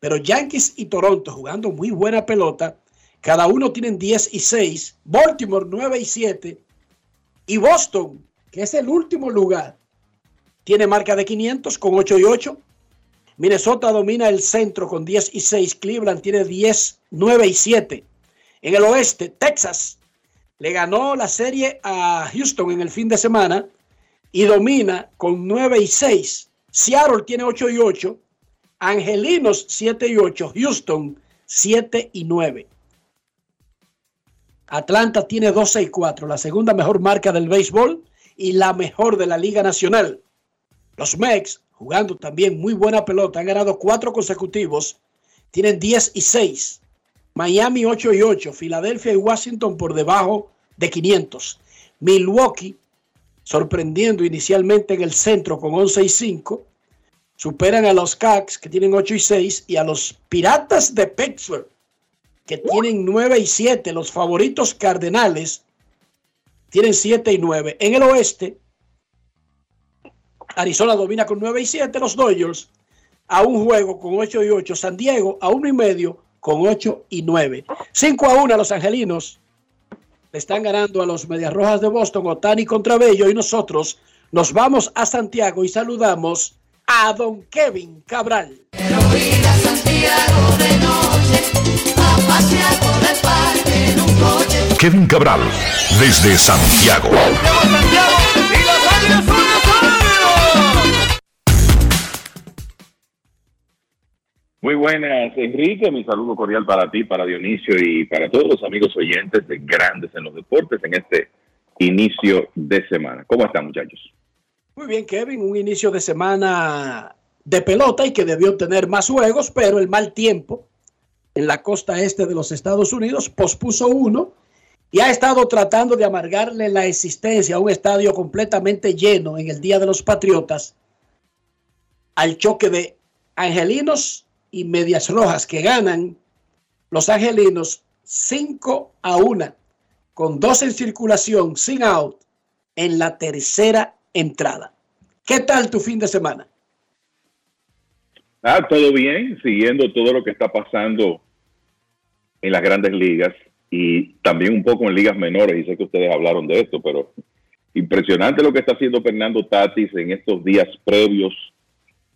Speaker 2: Pero Yankees y Toronto jugando muy buena pelota. Cada uno tienen 10 y 6. Baltimore 9 y 7. Y Boston, que es el último lugar, tiene marca de 500 con 8 y 8. Minnesota domina el centro con 10 y 6. Cleveland tiene 10, 9 y 7. En el oeste, Texas le ganó la serie a Houston en el fin de semana y domina con 9 y 6. Seattle tiene 8 y 8. Angelinos 7 y 8. Houston 7 y 9. Atlanta tiene 12 y 4, la segunda mejor marca del béisbol y la mejor de la Liga Nacional. Los Mex, jugando también muy buena pelota, han ganado cuatro consecutivos, tienen 10 y 6. Miami 8 y 8, Filadelfia y Washington por debajo de 500. Milwaukee sorprendiendo inicialmente en el centro con 11 y 5. Superan a los Cax que tienen 8 y 6 y a los Piratas de Pittsburgh que tienen 9 y 7. Los favoritos cardenales tienen 7 y 9. En el oeste, Arizona domina con 9 y 7. Los Dodgers a un juego con 8 y 8. San Diego a 1 y medio con 8 y 9. 5 a 1 a los Angelinos. Le están ganando a los Medias Rojas de Boston, Otani contra Bello. Y nosotros nos vamos a Santiago y saludamos a don Kevin Cabral.
Speaker 3: Kevin Cabral, desde Santiago.
Speaker 25: Muy buenas, Enrique. Mi saludo cordial para ti, para Dionisio y para todos los amigos oyentes de Grandes en los Deportes en este inicio de semana. ¿Cómo están, muchachos?
Speaker 2: Muy bien, Kevin. Un inicio de semana de pelota y que debió tener más juegos, pero el mal tiempo en la costa este de los Estados Unidos pospuso uno y ha estado tratando de amargarle la existencia a un estadio completamente lleno en el Día de los Patriotas al choque de Angelinos y Medias Rojas que ganan los Angelinos 5 a 1 con dos en circulación sin out en la tercera entrada. ¿Qué tal tu fin de semana?
Speaker 25: Ah, todo bien, siguiendo todo lo que está pasando en las grandes ligas y también un poco en ligas menores, y sé que ustedes hablaron de esto, pero impresionante lo que está haciendo Fernando Tatis en estos días previos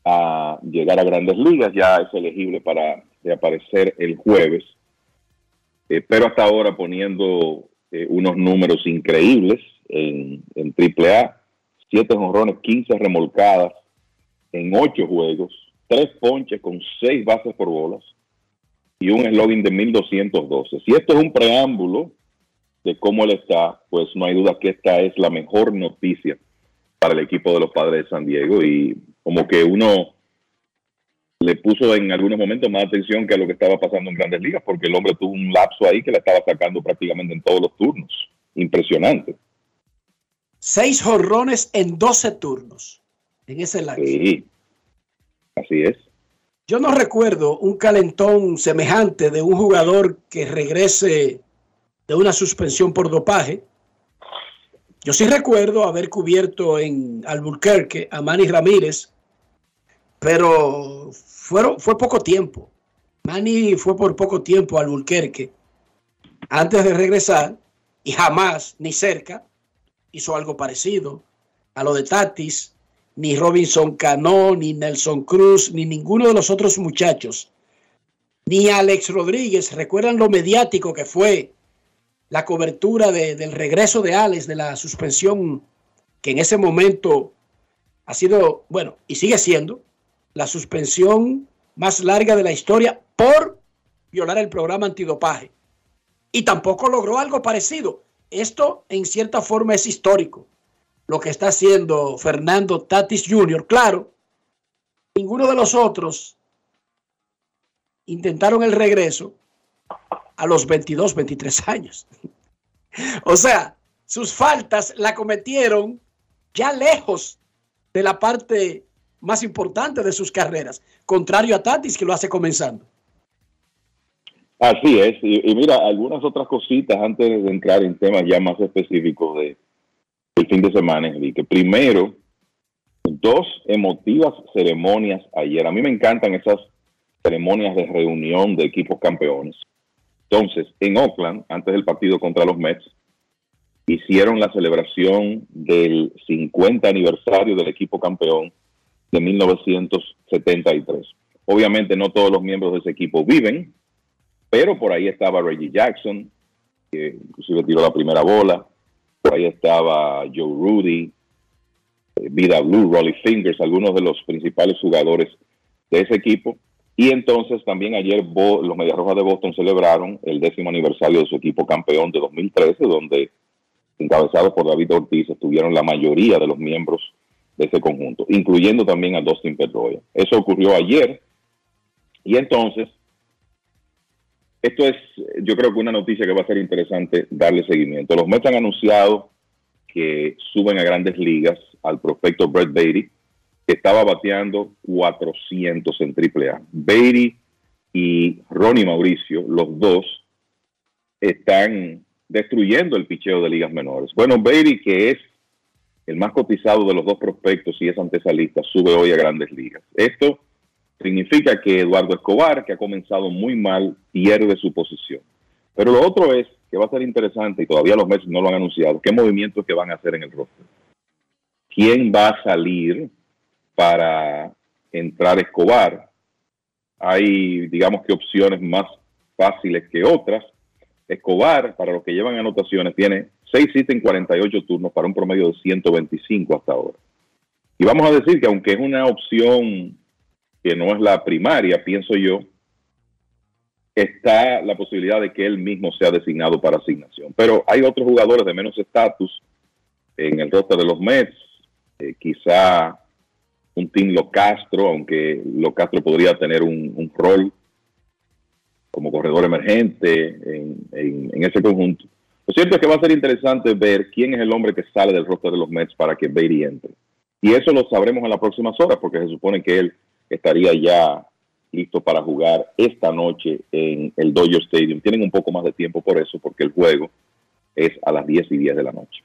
Speaker 25: a llegar a grandes ligas, ya es elegible para reaparecer el jueves, eh, pero hasta ahora poniendo eh, unos números increíbles en, en AAA, 7 honrones, 15 remolcadas en 8 juegos, 3 ponches con 6 bases por bolas, y un eslogan de 1212. Si esto es un preámbulo de cómo él está, pues no hay duda que esta es la mejor noticia para el equipo de los padres de San Diego. Y como que uno le puso en algunos momentos más atención que a lo que estaba pasando en grandes ligas porque el hombre tuvo un lapso ahí que la estaba sacando prácticamente en todos los turnos. Impresionante.
Speaker 2: Seis jorrones en 12 turnos en ese lapso.
Speaker 25: Sí, así es.
Speaker 2: Yo no recuerdo un calentón semejante de un jugador que regrese de una suspensión por dopaje. Yo sí recuerdo haber cubierto en Albuquerque a Manny Ramírez, pero fueron, fue poco tiempo. Manny fue por poco tiempo a Albuquerque antes de regresar y jamás, ni cerca, hizo algo parecido a lo de Tatis, ni Robinson Cano, ni Nelson Cruz, ni ninguno de los otros muchachos, ni Alex Rodríguez. ¿Recuerdan lo mediático que fue la cobertura de- del regreso de Alex, de la suspensión que en ese momento ha sido, bueno, y sigue siendo, la suspensión más larga de la historia por violar el programa antidopaje. Y tampoco logró algo parecido. Esto en cierta forma es histórico. Lo que está haciendo Fernando Tatis Jr., claro, ninguno de los otros intentaron el regreso a los 22, 23 años. o sea, sus faltas la cometieron ya lejos de la parte más importante de sus carreras, contrario a Tatis que lo hace comenzando.
Speaker 25: Así es, y, mira, algunas otras cositas antes de entrar en temas ya más específicos de el fin de semana, y que primero, dos emotivas ceremonias ayer. A mí me encantan esas ceremonias de reunión de equipos campeones. Entonces, en Oakland, antes del partido contra los Mets, hicieron la celebración del 50 aniversario del equipo campeón de 1973. Obviamente no todos los miembros de ese equipo viven, pero por ahí estaba Reggie Jackson, que inclusive tiró la primera bola, por ahí estaba Joe Rudy, eh, Vida Blue, Rolly Fingers, algunos de los principales jugadores de ese equipo. Y entonces también ayer los Medias Rojas de Boston celebraron el décimo aniversario de su equipo campeón de 2013, donde encabezados por David Ortiz estuvieron la mayoría de los miembros de ese conjunto, incluyendo también a Dustin Pedroia. Eso ocurrió ayer y entonces esto es, yo creo que una noticia que va a ser interesante darle seguimiento. Los Mets han anunciado que suben a grandes ligas al prospecto Brett Beatty, que estaba bateando 400 en AAA. Beatty y Ronnie Mauricio, los dos, están destruyendo el picheo de ligas menores. Bueno, Beatty, que es el más cotizado de los dos prospectos y es ante esa lista, sube hoy a grandes ligas. Esto significa que Eduardo Escobar, que ha comenzado muy mal, pierde su posición. Pero lo otro es que va a ser interesante, y todavía los Mets no lo han anunciado, qué movimientos que van a hacer en el roster. ¿Quién va a salir para entrar Escobar? Hay, digamos que opciones más fáciles que otras. Escobar, para los que llevan anotaciones, tiene 6 hits en 48 turnos para un promedio de 125 hasta ahora. Y vamos a decir que aunque es una opción que no es la primaria, pienso yo, está la posibilidad de que él mismo sea designado para asignación. Pero hay otros jugadores de menos estatus en el roster de los Mets, eh, quizá un Tim Lo Castro, aunque Lo Castro podría tener un, rol como corredor emergente en, en- en ese conjunto. Lo cierto es que va a ser interesante ver quién es el hombre que sale del roster de los Mets para que Beatty entre. Y eso lo sabremos en las próximas horas, porque se supone que él estaría ya listo para jugar esta noche en el Dodger Stadium. Tienen un poco más de tiempo por eso, porque el juego es a las 10 y 10 de la noche.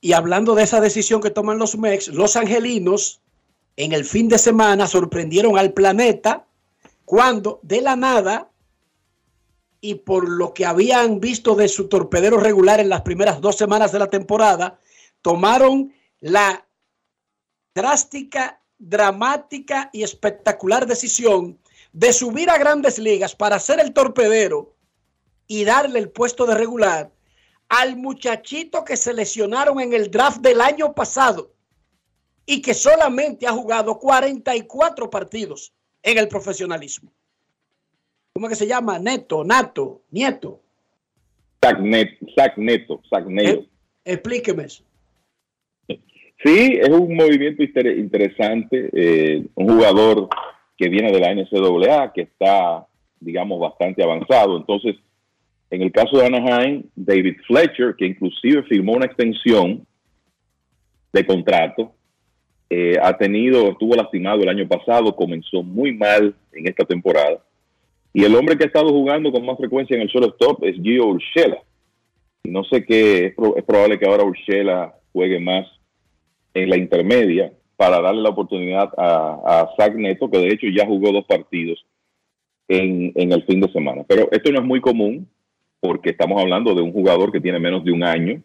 Speaker 2: Y hablando de esa decisión que toman los Mex, los angelinos en el fin de semana sorprendieron al planeta cuando de la nada y por lo que habían visto de su torpedero regular en las primeras dos semanas de la temporada, tomaron la drástica, dramática y espectacular decisión de subir a grandes ligas para ser el torpedero y darle el puesto de regular al muchachito que seleccionaron en el draft del año pasado y que solamente ha jugado 44 partidos en el profesionalismo. ¿Cómo es que se llama? Neto, Nato, Nieto.
Speaker 25: Zach Neto, Zach Neto.
Speaker 2: Explíqueme eso.
Speaker 25: Sí, es un movimiento inter- interesante. eh, un jugador que viene de la NCAA, que está, digamos, bastante avanzado. Entonces, en el caso de Anaheim, David Fletcher, que inclusive firmó una extensión de contrato, eh, ha tenido, estuvo lastimado el año pasado, comenzó muy mal en esta temporada. Y el hombre que ha estado jugando con más frecuencia en el shortstop es Gio Urshela. Y no sé qué, es, pro- es probable que ahora Urshela juegue más en la intermedia para darle la oportunidad a, a Zach Neto, que de hecho ya jugó dos partidos en, en el fin de semana. Pero esto no es muy común porque estamos hablando de un jugador que tiene menos de un año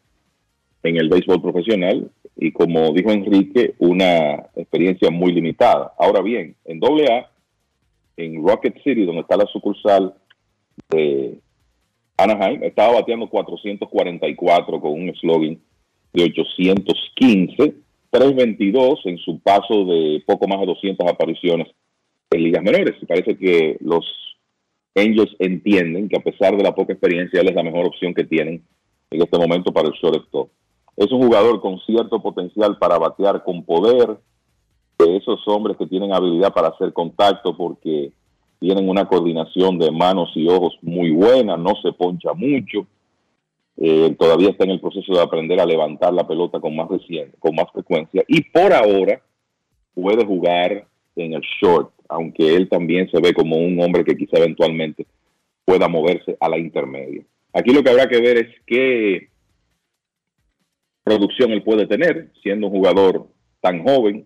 Speaker 25: en el béisbol profesional y como dijo Enrique, una experiencia muy limitada. Ahora bien, en AA, en Rocket City, donde está la sucursal de Anaheim, estaba bateando 444 con un slogan de 815, 322 en su paso de poco más de 200 apariciones en ligas menores. Y parece que los Angels entienden que a pesar de la poca experiencia, él es la mejor opción que tienen en este momento para el shortstop. Es un jugador con cierto potencial para batear con poder, de esos hombres que tienen habilidad para hacer contacto porque tienen una coordinación de manos y ojos muy buena, no se poncha mucho, eh, todavía está en el proceso de aprender a levantar la pelota con más, reciente, con más frecuencia y por ahora puede jugar en el short, aunque él también se ve como un hombre que quizá eventualmente pueda moverse a la intermedia. Aquí lo que habrá que ver es qué producción él puede tener, siendo un jugador tan joven.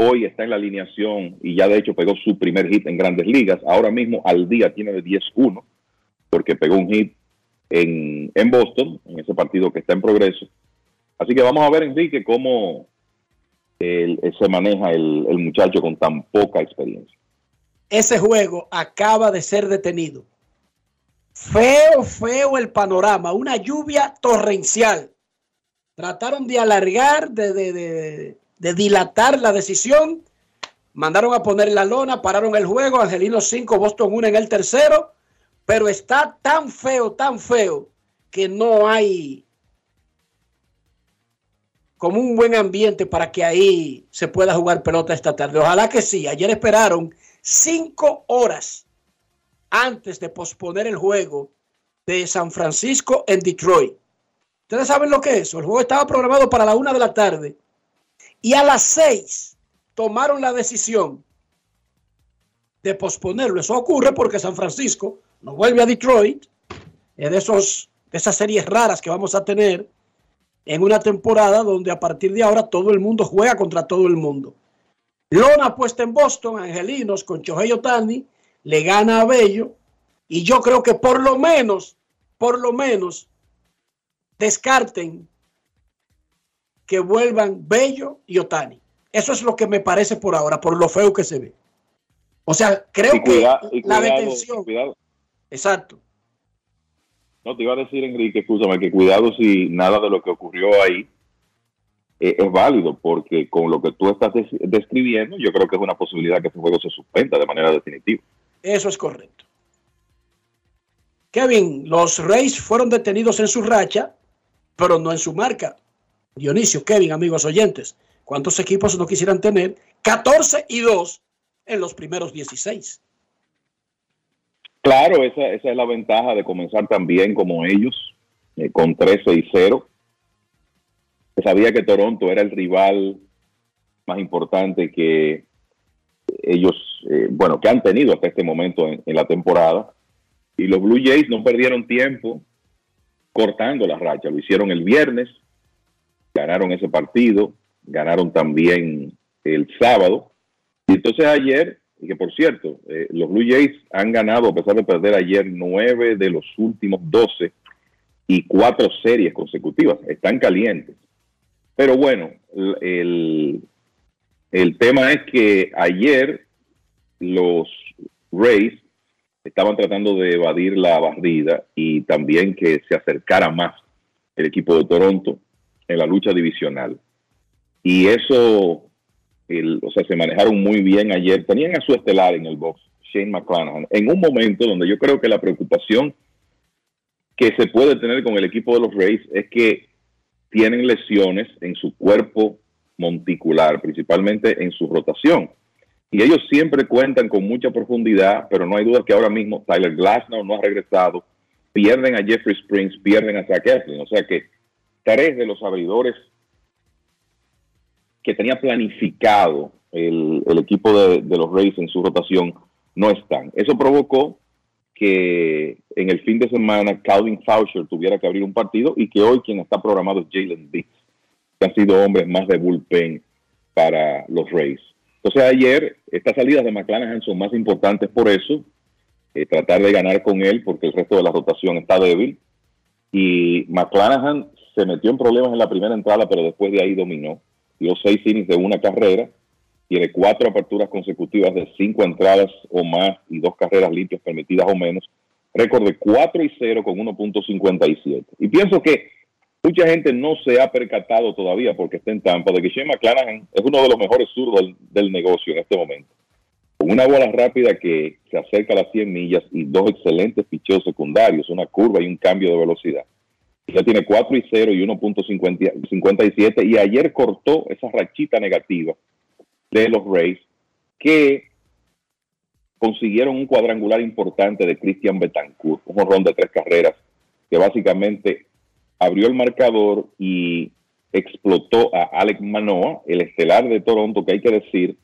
Speaker 25: Hoy está en la alineación y ya de hecho pegó su primer hit en grandes ligas. Ahora mismo al día tiene de 10-1 porque pegó un hit en, en, Boston, en ese partido que está en progreso. Así que vamos a ver, Enrique, cómo el, se maneja el, el muchacho con tan poca experiencia.
Speaker 2: Ese juego acaba de ser detenido. Feo, feo el panorama. Una lluvia torrencial. Trataron de alargar, de, de, de, de, dilatar la decisión. Mandaron a poner la lona, pararon el juego. Angelino 5, Boston 1 en el tercero. Pero está tan feo, tan feo, que no hay como un buen ambiente para que ahí se pueda jugar pelota esta tarde. Ojalá que sí. Ayer esperaron cinco horas antes de posponer el juego de San Francisco en Detroit. Ustedes saben lo que es. El juego estaba programado para la una de la tarde y a las seis tomaron la decisión de posponerlo. Eso ocurre porque San Francisco no vuelve a Detroit. De, esos, de esas series raras que vamos a tener en una temporada donde a partir de ahora todo el mundo juega contra todo el mundo. Lona puesta en Boston, Angelinos con Chohei Otani, le gana a Bello y yo creo que por lo menos, por lo menos, descarten que vuelvan Bello y Otani. Eso es lo que me parece por ahora, por lo feo que se ve. O sea, creo
Speaker 25: y cuida,
Speaker 2: que
Speaker 25: y
Speaker 2: la detención.
Speaker 25: cuidado.
Speaker 2: Exacto.
Speaker 25: No, te iba a decir, Enrique, escúchame, que cuidado si nada de lo que ocurrió ahí eh, es válido, porque con lo que tú estás des describiendo, yo creo que es una posibilidad que este juego se suspenda de manera definitiva.
Speaker 2: Eso es correcto. Kevin, los Rays fueron detenidos en su racha, pero no en su marca. Dionisio, Kevin, amigos oyentes, ¿cuántos equipos no quisieran tener 14 y 2 en los primeros 16?
Speaker 25: Claro, esa, es la ventaja de comenzar también como ellos, eh, con 13 y 0. Se sabía que Toronto era el rival más importante que ellos, eh, bueno, que han tenido hasta este momento en, en, la temporada. Y los Blue Jays no perdieron tiempo cortando la racha. Lo hicieron el viernes, ganaron ese partido, ganaron también el sábado. Y entonces ayer y que por cierto, eh, los Blue Jays han ganado, a pesar de perder ayer, nueve de los últimos doce y cuatro series consecutivas. Están calientes. Pero bueno, el, el tema es que ayer los Rays estaban tratando de evadir la barrida y también que se acercara más el equipo de Toronto en la lucha divisional. Y eso el, o sea, se manejaron muy bien ayer. Tenían a su estelar en el box, Shane McClanahan, en un momento donde yo creo que la preocupación que se puede tener con el equipo de los Rays es que tienen lesiones en su cuerpo monticular, principalmente en su rotación. Y ellos siempre cuentan con mucha profundidad, pero no hay duda que ahora mismo Tyler Glasnow no ha regresado, pierden a Jeffrey Springs, pierden a Zach Eflin, o sea que tres de los abridores que tenía planificado el, equipo de, de, los Rays en su rotación no están. Eso provocó que en el fin de semana Calvin Faucher tuviera que abrir un partido y que hoy quien está programado es Jalen Dix, que han sido hombres más de bullpen para los Rays. Entonces ayer estas salidas de McClanahan son más importantes por eso. eh, tratar de ganar con él porque el resto de la rotación está débil. Y McClanahan se metió en problemas en la primera entrada, pero después de ahí dominó. Dio seis innings de una carrera, tiene cuatro aperturas consecutivas de cinco entradas o más y dos carreras limpias permitidas o menos. Récord de 4 y 0 con 1.57. Y pienso que mucha gente no se ha percatado todavía porque está en Tampa de que Shane McClanahan es uno de los mejores zurdos del, negocio en este momento. Con una bola rápida que se acerca a las 100 millas y dos excelentes picheos secundarios, una curva y un cambio de velocidad. Ya tiene 4 y 0 y 1.57 y ayer cortó esa rachita negativa de los Rays que consiguieron un cuadrangular importante de Christian Betancourt, un jorrón de tres carreras que básicamente abrió el marcador y explotó a Alex Manoa, el estelar de Toronto, que hay que decir,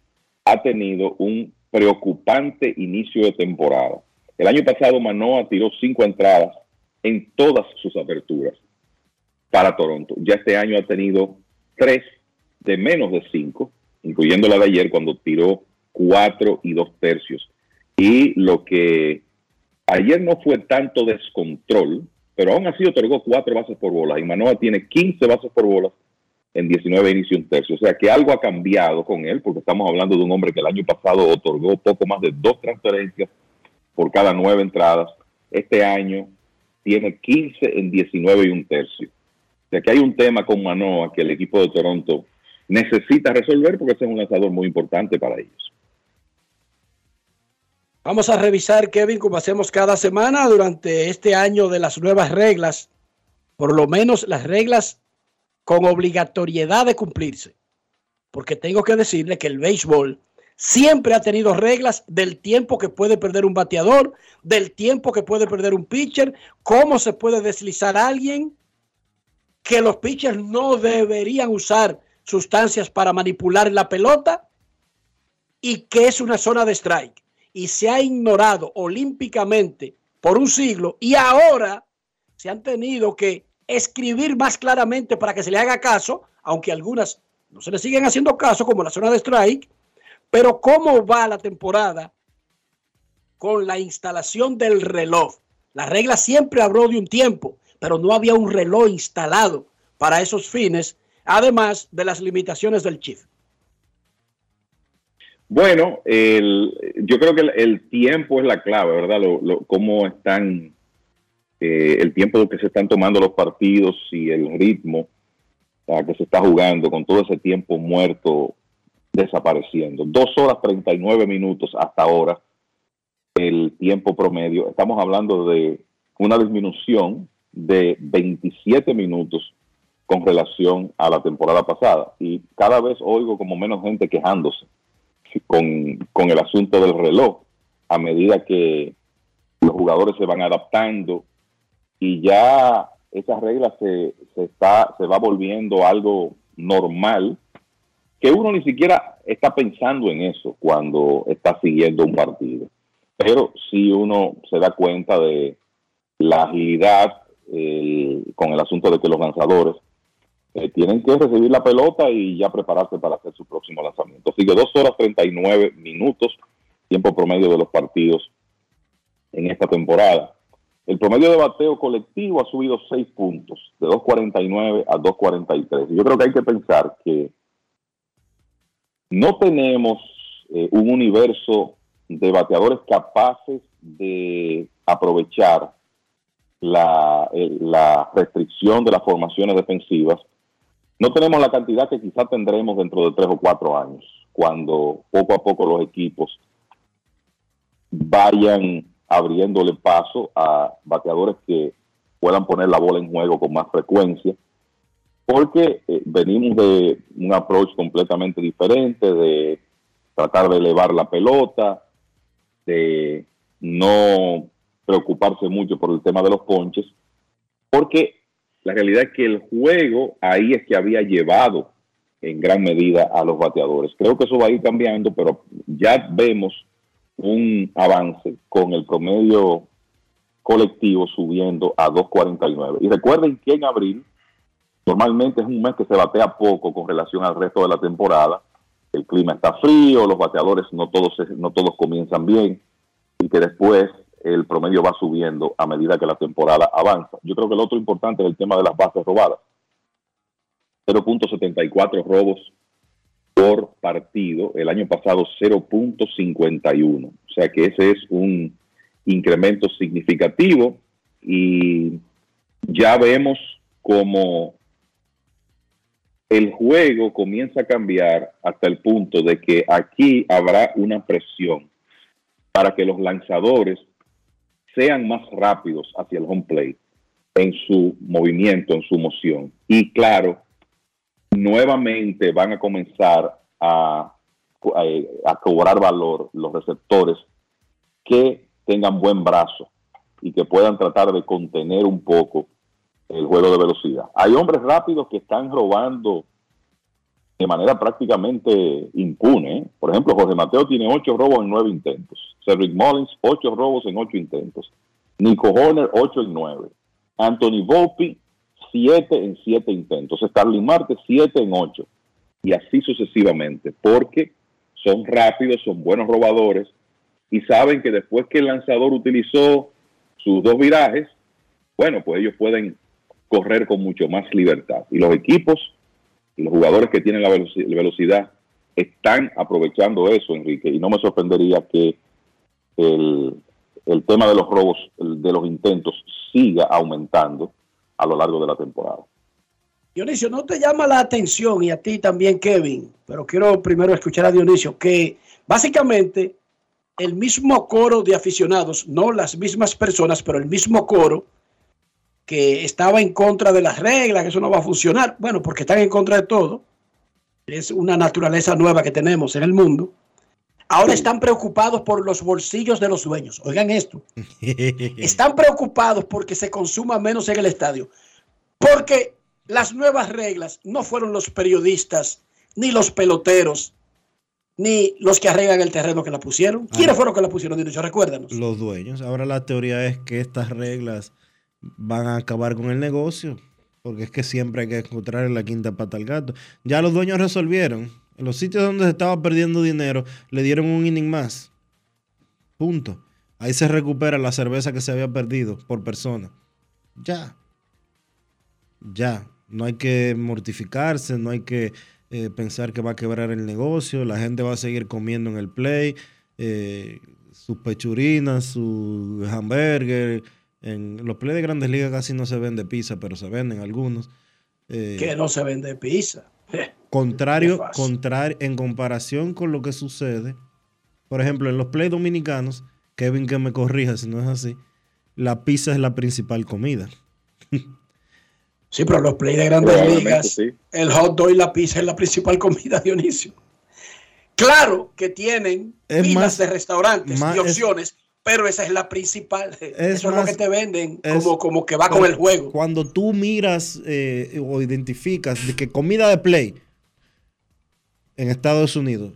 Speaker 25: ha tenido un preocupante inicio de temporada. El año pasado Manoa tiró cinco entradas en todas sus aperturas para Toronto. Ya este año ha tenido tres de menos de cinco, incluyendo la de ayer cuando tiró cuatro y dos tercios. Y lo que ayer no fue tanto descontrol, pero aún así otorgó cuatro bases por bola y Manoa tiene 15 bases por bola en 19 inicios un tercio. O sea que algo ha cambiado con él, porque estamos hablando de un hombre que el año pasado otorgó poco más de dos transferencias por cada nueve entradas. Este año tiene 15 en 19 y un tercio. O sea que hay un tema con Manoa que el equipo de Toronto necesita resolver porque es un lanzador muy importante para ellos.
Speaker 2: Vamos a revisar, Kevin, como hacemos cada semana durante este año de las nuevas reglas, por lo menos las reglas con obligatoriedad de cumplirse. Porque tengo que decirle que el béisbol siempre ha tenido reglas del tiempo que puede perder un bateador, del tiempo que puede perder un pitcher, cómo se puede deslizar a alguien, que los pitchers no deberían usar sustancias para manipular la pelota y que es una zona de strike. Y se ha ignorado olímpicamente por un siglo y ahora se han tenido que escribir más claramente para que se le haga caso, aunque algunas no se le siguen haciendo caso, como la zona de strike. Pero ¿cómo va la temporada con la instalación del reloj? La regla siempre habló de un tiempo, pero no había un reloj instalado para esos fines, además de las limitaciones del chip.
Speaker 25: Bueno, yo creo que el, tiempo es la clave, ¿verdad? Lo, cómo están, eh, el tiempo que se están tomando los partidos y el ritmo que se está jugando con todo ese tiempo muerto desapareciendo. Dos horas 39 minutos hasta ahora, el tiempo promedio. Estamos hablando de una disminución de 27 minutos con relación a la temporada pasada. Y cada vez oigo como menos gente quejándose con, con el asunto del reloj a medida que los jugadores se van adaptando y ya esa regla se, se, está, se va volviendo algo normal que uno ni siquiera está pensando en eso cuando está siguiendo un partido. Pero si uno se da cuenta de la agilidad eh, con el asunto de que los lanzadores eh, tienen que recibir la pelota y ya prepararse para hacer su próximo lanzamiento. Sigue dos horas 39 minutos, tiempo promedio de los partidos en esta temporada. El promedio de bateo colectivo ha subido 6 puntos, de 2.49 a 2.43. Yo creo que hay que pensar que no tenemos eh, un universo de bateadores capaces de aprovechar la, eh, la restricción de las formaciones defensivas. No tenemos la cantidad que quizá tendremos dentro de tres o cuatro años, cuando poco a poco los equipos vayan abriéndole paso a bateadores que puedan poner la bola en juego con más frecuencia, porque eh, venimos de un approach completamente diferente, de tratar de elevar la pelota, de no preocuparse mucho por el tema de los ponches, porque la realidad es que el juego ahí es que había llevado en gran medida a los bateadores. Creo que eso va a ir cambiando, pero ya vemos un avance con el promedio colectivo subiendo a 2.49. Y recuerden que en abril normalmente es un mes que se batea poco con relación al resto de la temporada. El clima está frío, los bateadores no todos, no todos comienzan bien y que después el promedio va subiendo a medida que la temporada avanza. Yo creo que el otro importante es el tema de las bases robadas. 0.74 robos por partido, el año pasado 0.51. O sea que ese es un incremento significativo y ya vemos como el juego comienza a cambiar hasta el punto de que aquí habrá una presión para que los lanzadores sean más rápidos hacia el home plate en su movimiento, en su moción. Y claro, nuevamente van a comenzar a, a, cobrar valor los receptores que tengan buen brazo y que puedan tratar de contener un poco el juego de velocidad. Hay hombres rápidos que están robando de manera prácticamente impune. Por ejemplo, Jorge Mateo tiene ocho robos en nueve intentos. Cedric Mullins, ocho robos en ocho intentos. Nico Horner, ocho en nueve. Anthony Volpi, siete en siete intentos. Starling Marte, siete en ocho. Y así sucesivamente, porque son rápidos, son buenos robadores y saben que después que el lanzador utilizó sus dos virajes, bueno, pues ellos pueden correr con mucho más libertad. Y los equipos los jugadores que tienen la velocidad están aprovechando eso, Enrique, y no me sorprendería que el, el tema de los robos, de los intentos, siga aumentando a lo largo de la temporada.
Speaker 2: Dionisio, ¿no te llama la atención y a ti también, Kevin? Pero quiero primero escuchar a Dionisio, que básicamente el mismo coro de aficionados, no las mismas personas, pero el mismo coro que estaba en contra de las reglas, que eso no va a funcionar. Bueno, porque están en contra de todo. Es una naturaleza nueva que tenemos en el mundo. Ahora están preocupados por los bolsillos de los dueños. Oigan esto. Están preocupados porque se consuma menos en el estadio. Porque las nuevas reglas no fueron los periodistas, ni los peloteros, ni los que arreglan el terreno que la pusieron. ¿Quiénes fueron que la pusieron? Dicho, recuérdanos.
Speaker 1: Los dueños. Ahora la teoría es que estas reglas van a acabar con el negocio. Porque es que siempre hay que encontrar la quinta pata al gato. Ya los dueños resolvieron. En los sitios donde se estaba perdiendo dinero, le dieron un inning más. Punto. Ahí se recupera la cerveza que se había perdido por persona. Ya. Ya. No hay que mortificarse, no hay que eh, pensar que va a quebrar el negocio. La gente va a seguir comiendo en el play. Eh, sus pechurinas, su hamburger en los play de grandes ligas casi no se vende pizza, pero se venden algunos.
Speaker 2: Eh, que no se vende pizza.
Speaker 1: Contrario, contrario, en comparación con lo que sucede, por ejemplo, en los play dominicanos, Kevin que me corrija si no es así, la pizza es la principal comida.
Speaker 2: Sí, pero los play de grandes ligas, el hot dog y la pizza es la principal comida, Dionisio. Claro que tienen miles de restaurantes y opciones, pero esa es la principal. Eso es lo que te venden como, como que va con el juego.
Speaker 1: Cuando tú miras eh, o identificas de que comida de play en Estados Unidos,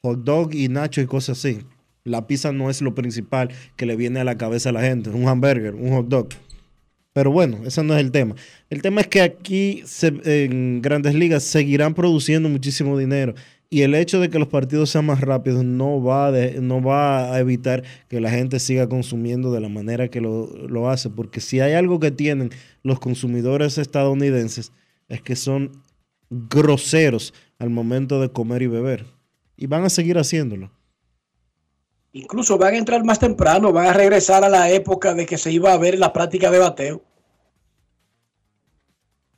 Speaker 1: hot dog y nacho y cosas así, la pizza no es lo principal que le viene a la cabeza a la gente. Un hamburger, un hot dog. Pero bueno, ese no es el tema. El tema es que aquí en grandes ligas seguirán produciendo muchísimo dinero y el hecho de que los partidos sean más rápidos no va, no va a evitar que la gente siga consumiendo de la manera que lo, hace, porque si hay algo que tienen los consumidores estadounidenses es que son groseros al momento de comer y beber. Y van a seguir haciéndolo.
Speaker 2: Incluso van a entrar más temprano, van a regresar a la época de que se iba a ver la práctica de bateo.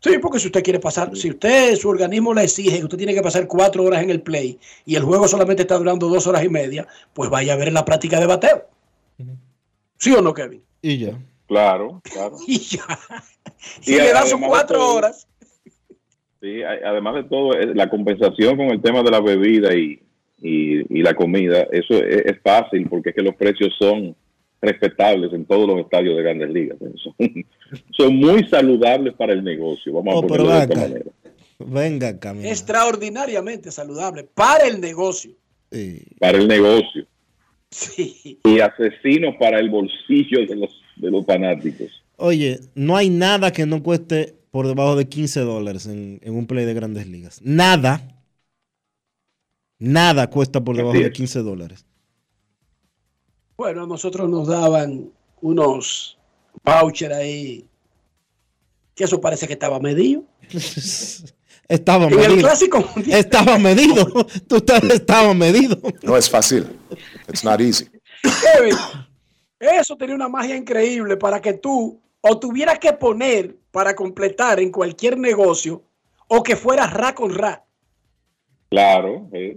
Speaker 2: Sí, porque si usted quiere pasar, si usted, su organismo le exige que usted tiene que pasar cuatro horas en el play y el juego solamente está durando dos horas y media, pues vaya a ver en la práctica de bateo. ¿Sí o no, Kevin?
Speaker 1: Y ya.
Speaker 25: Claro, claro.
Speaker 2: y ya. Si le dan sus cuatro horas.
Speaker 25: Sí, además de todo, la compensación con el tema de la bebida y, la comida, eso es fácil porque es que los precios son respetables en todos los estadios de grandes ligas. Son, muy saludables para el negocio, vamos a oh, ponerlo de esta manera.
Speaker 1: Venga, Camila.
Speaker 2: Extraordinariamente saludable para el negocio.
Speaker 25: Para el negocio. Y asesino para el bolsillo de los, de los fanáticos.
Speaker 1: Oye, no hay nada que no cueste por debajo de 15 dólares en, un play de grandes ligas. Nada. Nada cuesta por debajo de 15 dólares.
Speaker 2: Bueno, a nosotros nos daban unos vouchers ahí, que eso parece que estaba medido.
Speaker 1: Estaba
Speaker 2: En
Speaker 1: medido.
Speaker 2: el clásico
Speaker 1: Estaba medido. Tú estás- estaba medido.
Speaker 26: No es fácil. It's not easy.
Speaker 2: Kevin, eso tenía una magia increíble para que tú o tuvieras que poner para completar en cualquier negocio o que fuera ra con ra.
Speaker 25: Claro, eh.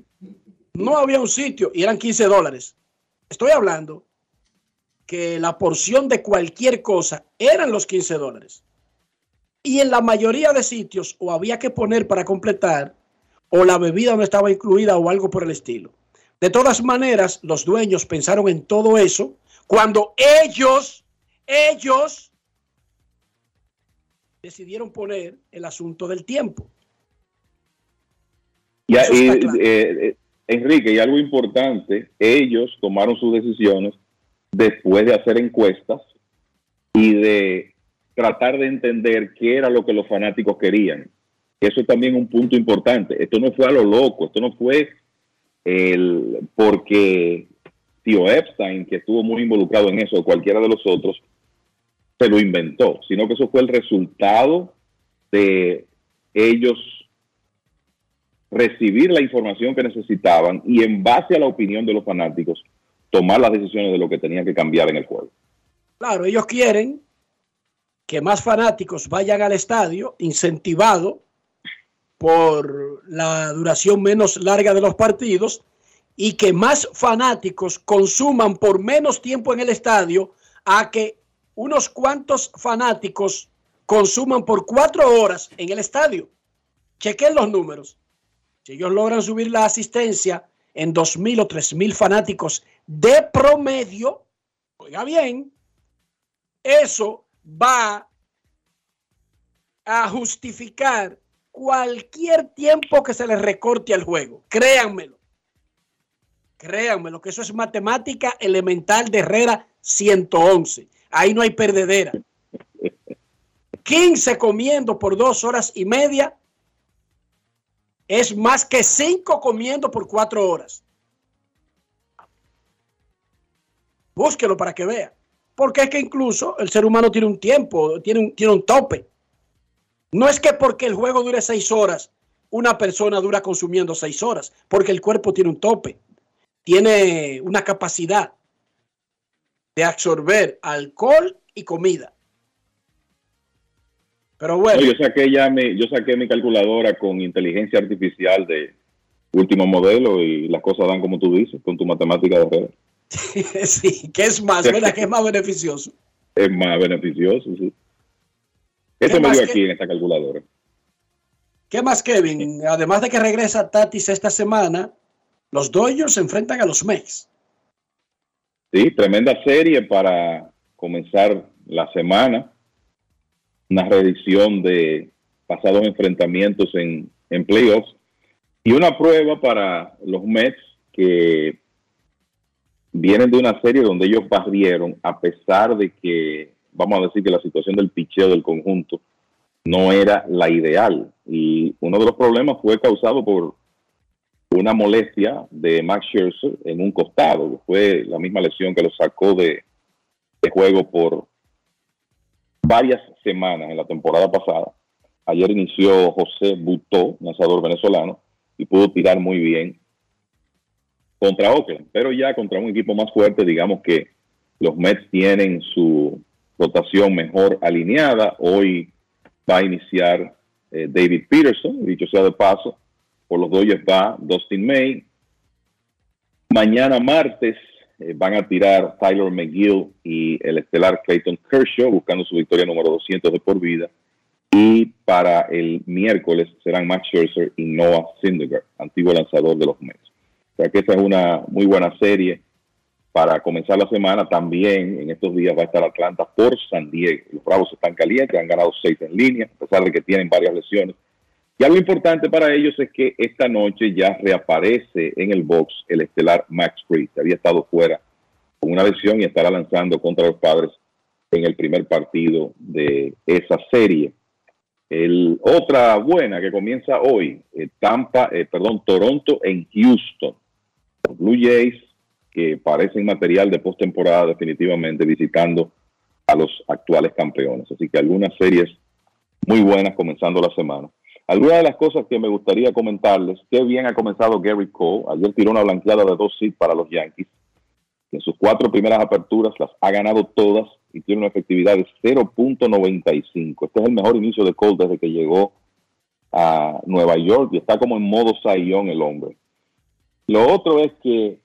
Speaker 2: No había un sitio y eran 15 dólares. Estoy hablando que la porción de cualquier cosa eran los 15 dólares. Y en la mayoría de sitios o había que poner para completar o la bebida no estaba incluida o algo por el estilo. De todas maneras, los dueños pensaron en todo eso cuando ellos, ellos decidieron poner el asunto del tiempo.
Speaker 25: Y,
Speaker 2: Eso
Speaker 25: y, eh, eh, Enrique, y algo importante, ellos tomaron sus decisiones después de hacer encuestas y de tratar de entender qué era lo que los fanáticos querían. Eso es también un punto importante. Esto no fue a lo loco, esto no fue el porque tío Epstein, que estuvo muy involucrado en eso, o cualquiera de los otros, se lo inventó, sino que eso fue el resultado de ellos recibir la información que necesitaban y en base a la opinión de los fanáticos tomar las decisiones de lo que tenían que cambiar en el juego.
Speaker 2: Claro, ellos quieren que más fanáticos vayan al estadio, incentivado por la duración menos larga de los partidos, y que más fanáticos consuman por menos tiempo en el estadio a que unos cuantos fanáticos consuman por cuatro horas en el estadio. Chequen los números. Si ellos logran subir la asistencia en dos mil o tres mil fanáticos de promedio, oiga bien, eso va a justificar cualquier tiempo que se les recorte al juego. Créanmelo. Créanmelo que eso es matemática elemental de Herrera 111. Ahí no hay perdedera. 15 comiendo por dos horas y media es más que 5 comiendo por cuatro horas. Búsquelo para que vea. Porque es que incluso el ser humano tiene un tiempo, tiene un, tiene un tope. No es que porque el juego dure seis horas, una persona dura consumiendo seis horas, porque el cuerpo tiene un tope, tiene una capacidad de absorber alcohol y comida. Pero bueno,
Speaker 25: No, yo saqué ya mi, yo saqué mi calculadora con inteligencia artificial de último modelo y las cosas dan como tú dices, con tu matemática de Herrera.
Speaker 2: sí, que es más, ¿verdad? Que es más beneficioso.
Speaker 25: Es más beneficioso, sí. Eso
Speaker 2: ¿Qué
Speaker 25: me dio
Speaker 2: que-
Speaker 25: aquí en esta calculadora.
Speaker 2: ¿Qué más, Kevin? Además de que regresa Tatis esta semana, los Dodgers se enfrentan a los Mets.
Speaker 25: Sí, tremenda serie para comenzar la semana. Una reedición de pasados enfrentamientos en, playoffs. Y una prueba para los Mets que vienen de una serie donde ellos barrieron, a pesar de que, vamos a decir que la situación del picheo del conjunto no era la ideal. Y uno de los problemas fue causado por una molestia de Max Scherzer en un costado. Fue la misma lesión que lo sacó de juego por varias semanas en la temporada pasada. Ayer inició José Butó, lanzador venezolano, y pudo tirar muy bien contra Oakland, pero ya contra un equipo más fuerte, digamos que los Mets tienen su rotación mejor alineada. Hoy va a iniciar eh, David Peterson, dicho sea de paso, por los Dodgers va Dustin May. Mañana martes eh, van a tirar Tyler McGill y el estelar Clayton Kershaw buscando su victoria número 200 de por vida. Y para el miércoles serán Max Scherzer y Noah Syndergaard, antiguo lanzador de los Mets. O sea que esta es una muy buena serie para comenzar la semana. También en estos días va a estar Atlanta por San Diego. Los Bravos están calientes, han ganado seis en línea, a pesar de que tienen varias lesiones. Y algo importante para ellos es que esta noche ya reaparece en el box el estelar Max Fried. Había estado fuera con una lesión y estará lanzando contra los padres en el primer partido de esa serie. El, otra buena que comienza hoy, eh, Tampa, eh, perdón, Toronto en Houston. Los Blue Jays que parecen material de postemporada definitivamente visitando a los actuales campeones. Así que algunas series muy buenas comenzando la semana. Algunas de las cosas que me gustaría comentarles, qué bien ha comenzado Gary Cole. Ayer tiró una blanqueada de dos hits para los Yankees. En sus cuatro primeras aperturas las ha ganado todas y tiene una efectividad de 0.95. Este es el mejor inicio de Cole desde que llegó a Nueva York y está como en modo sayón el hombre. Lo otro es que,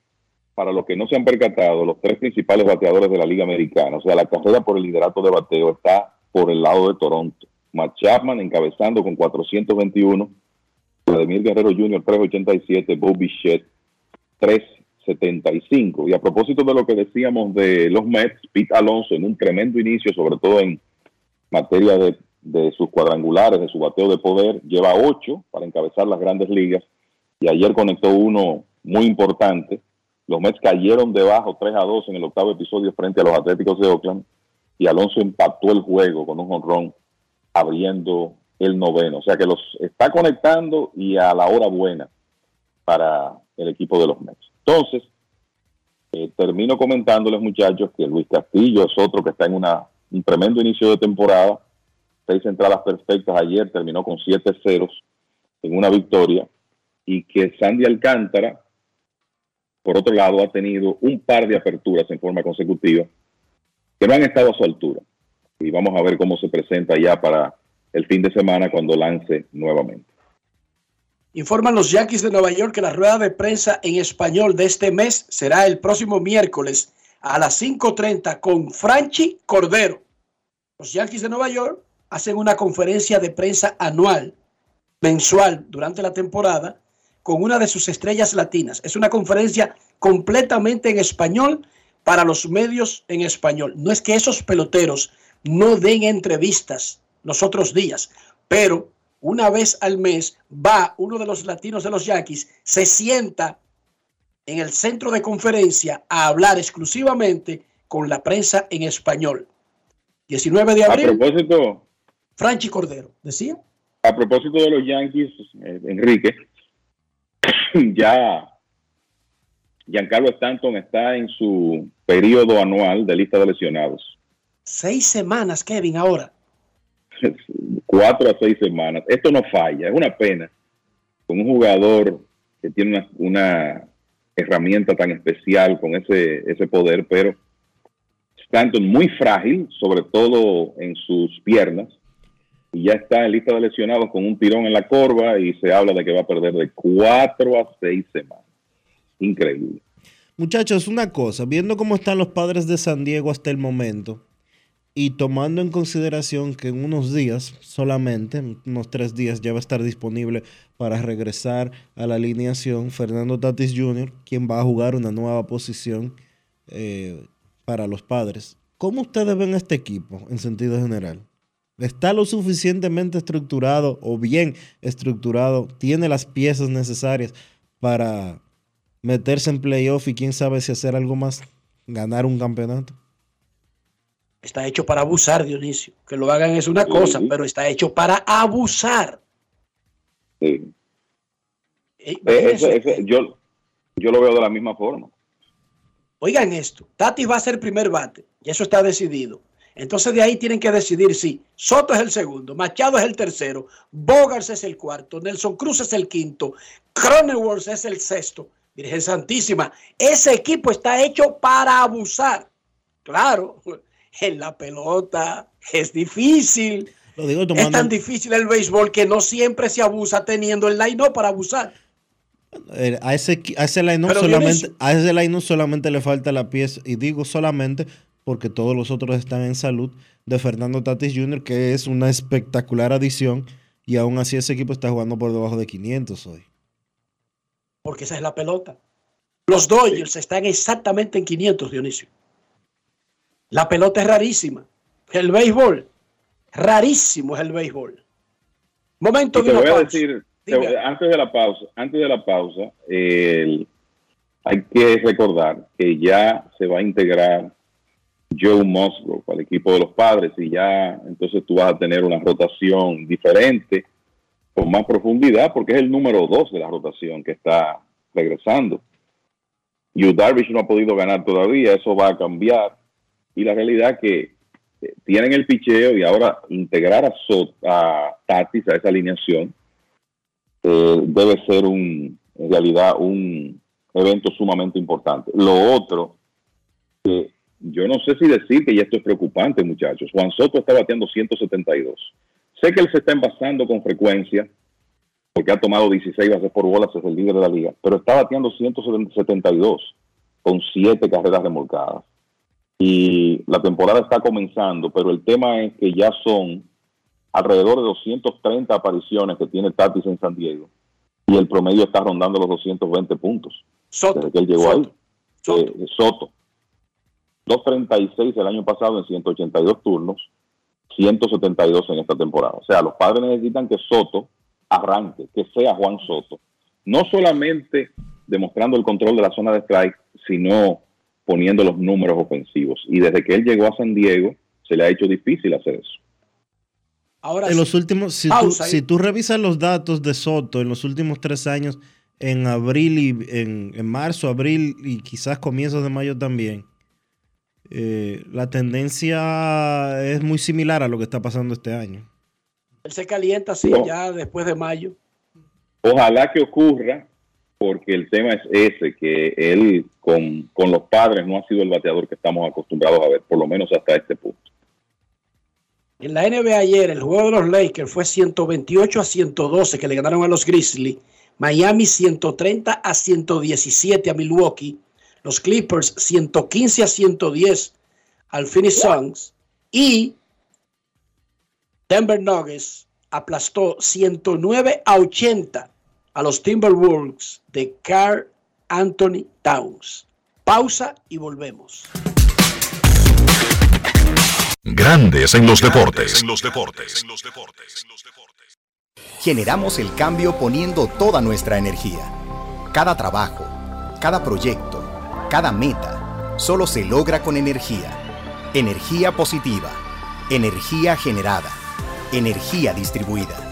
Speaker 25: para los que no se han percatado, los tres principales bateadores de la Liga Americana, o sea, la carrera por el liderato de bateo está por el lado de Toronto. Matt Chapman encabezando con 421, Vladimir Guerrero Jr. 387, Bobby Bichette 375. Y a propósito de lo que decíamos de los Mets, Pete Alonso en un tremendo inicio, sobre todo en materia de, sus cuadrangulares, de su bateo de poder, lleva 8 para encabezar las grandes ligas y ayer conectó uno muy importante. Los Mets cayeron debajo 3 a 2 en el octavo episodio frente a los Atléticos de Oakland y Alonso empató el juego con un honrón abriendo el noveno. O sea que los está conectando y a la hora buena para el equipo de los Mets. Entonces, eh, termino comentándoles, muchachos, que Luis Castillo es otro que está en una, un tremendo inicio de temporada. Seis entradas perfectas ayer, terminó con siete ceros en una victoria. Y que Sandy Alcántara, por otro lado, ha tenido un par de aperturas en forma consecutiva que no han estado a su altura y vamos a ver cómo se presenta ya para el fin de semana cuando lance nuevamente.
Speaker 2: Informan los Yankees de Nueva York que la rueda de prensa en español de este mes será el próximo miércoles a las 5.30 con Franchi Cordero. Los Yankees de Nueva York hacen una conferencia de prensa anual, mensual, durante la temporada, con una de sus estrellas latinas. Es una conferencia completamente en español para los medios en español. No es que esos peloteros no den entrevistas los otros días, pero una vez al mes va uno de los latinos de los Yankees, se sienta en el centro de conferencia a hablar exclusivamente con la prensa en español. 19 de abril.
Speaker 25: A propósito.
Speaker 2: Franchi Cordero, decía.
Speaker 25: A propósito de los Yankees, eh, Enrique, ya Giancarlo Stanton está en su periodo anual de lista de lesionados.
Speaker 2: Seis semanas, Kevin, ahora.
Speaker 25: Cuatro a seis semanas. Esto no falla, es una pena. Con un jugador que tiene una, herramienta tan especial, con ese, ese poder, pero Stanton muy frágil, sobre todo en sus piernas, y ya está en lista de lesionados con un tirón en la corva y se habla de que va a perder de cuatro a seis semanas. Increíble.
Speaker 1: Muchachos, una cosa, viendo cómo están los padres de San Diego hasta el momento, y tomando en consideración que en unos días solamente, unos tres días, ya va a estar disponible para regresar a la alineación Fernando Tatis Jr., quien va a jugar una nueva posición eh, para los padres. ¿Cómo ustedes ven este equipo en sentido general? ¿Está lo suficientemente estructurado o bien estructurado? ¿Tiene las piezas necesarias para meterse en playoff y quién sabe si hacer algo más? ¿Ganar un campeonato?
Speaker 2: Está hecho para abusar, Dionisio. Que lo hagan es una cosa, pero está hecho para abusar.
Speaker 25: Sí. Eh, eh, yo, yo lo veo de la misma forma.
Speaker 2: Oigan esto, Tati va a ser primer bate, y eso está decidido. Entonces de ahí tienen que decidir si Soto es el segundo, Machado es el tercero, Bogars es el cuarto, Nelson Cruz es el quinto, Cronenworth es el sexto. Virgen Santísima, ese equipo está hecho para abusar. Claro, en la pelota es difícil. es tan difícil el béisbol que no siempre se abusa teniendo el line para abusar.
Speaker 1: Eh, a ese, a ese line solamente, a ese line solamente le falta la pieza, y digo solamente porque todos los otros están en salud, de Fernando Tatis Jr., que es una espectacular adición, y aún así ese equipo está jugando por debajo de 500 hoy.
Speaker 2: Porque esa es la pelota. Los Dodgers están exactamente en 500, Dionisio. La pelota es rarísima. El béisbol, rarísimo es el béisbol. Momento
Speaker 25: de voy decir, antes de la pausa, antes de la pausa, hay que recordar que ya se va a integrar Joe Musgrove al equipo de los padres y ya entonces tú vas a tener una rotación diferente, con más profundidad, porque es el número dos de la rotación que está regresando. Yu Darvish no ha podido ganar todavía, eso va a cambiar. Y la realidad que eh, tienen el picheo y ahora integrar a, Sot, a Tatis a esa alineación eh, debe ser un, en realidad un evento sumamente importante. Lo otro, que yo no sé si decir que ya esto es preocupante, muchachos. Juan Soto está bateando 172. Sé que él se está envasando con frecuencia, porque ha tomado 16 bases por bolas, es el líder de la liga, pero está bateando 172 con 7 carreras remolcadas. Y la temporada está comenzando, pero el tema es que ya son alrededor de 230 apariciones que tiene Tatis en San Diego y el promedio está rondando los 220 puntos.
Speaker 2: Soto.
Speaker 25: Desde que él llegó
Speaker 2: Soto.
Speaker 25: ahí. Eh, Soto. 236 el año pasado en 182 turnos, 172 en esta temporada. O sea, los padres necesitan que Soto arranque, que sea Juan Soto. No solamente demostrando el control de la zona de strike, sino poniendo los números ofensivos. Y desde que él llegó a San Diego, se le ha hecho difícil hacer eso.
Speaker 2: Ahora
Speaker 1: en los últimos, si tú, si revisas los datos de Soto en los últimos tres años, en abril y en, en marzo, abril y quizás comienzos de mayo también, eh, la tendencia es muy similar a lo que está pasando este año.
Speaker 2: Él se calienta, sí,
Speaker 25: No.
Speaker 2: ya después de mayo.
Speaker 25: Ojalá que ocurra, porque el tema es ese, que él con, con los padres no ha sido el bateador que estamos acostumbrados a ver, por lo menos hasta este punto.
Speaker 2: En la NBA ayer, el juego de los Lakers fue 128 a 112 que le ganaron a los Grizzlies. Miami 130 a 117 a Milwaukee. Los Clippers 115 a 110 al Phoenix Suns. Y Denver Nuggets aplastó 109 a 80 a los Timberwolves de Carl Anthony Towns. Pausa y volvemos.
Speaker 3: Grandes en los deportes.
Speaker 27: Generamos el cambio poniendo toda nuestra energía. Cada trabajo, cada proyecto, cada meta, solo se logra con energía. Energía positiva, energía generada, energía distribuida.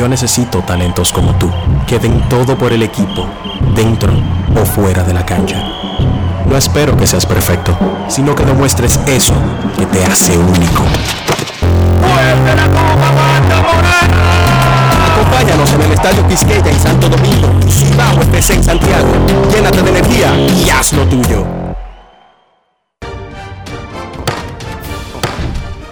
Speaker 14: Yo necesito talentos como tú, que den todo por el equipo, dentro o fuera de la cancha. No espero que seas perfecto, sino que demuestres eso que te hace único. Acompáñanos en el Estadio Quisqueya en Santo Domingo, Cibao FC en Santiago. Llénate de energía y haz lo tuyo.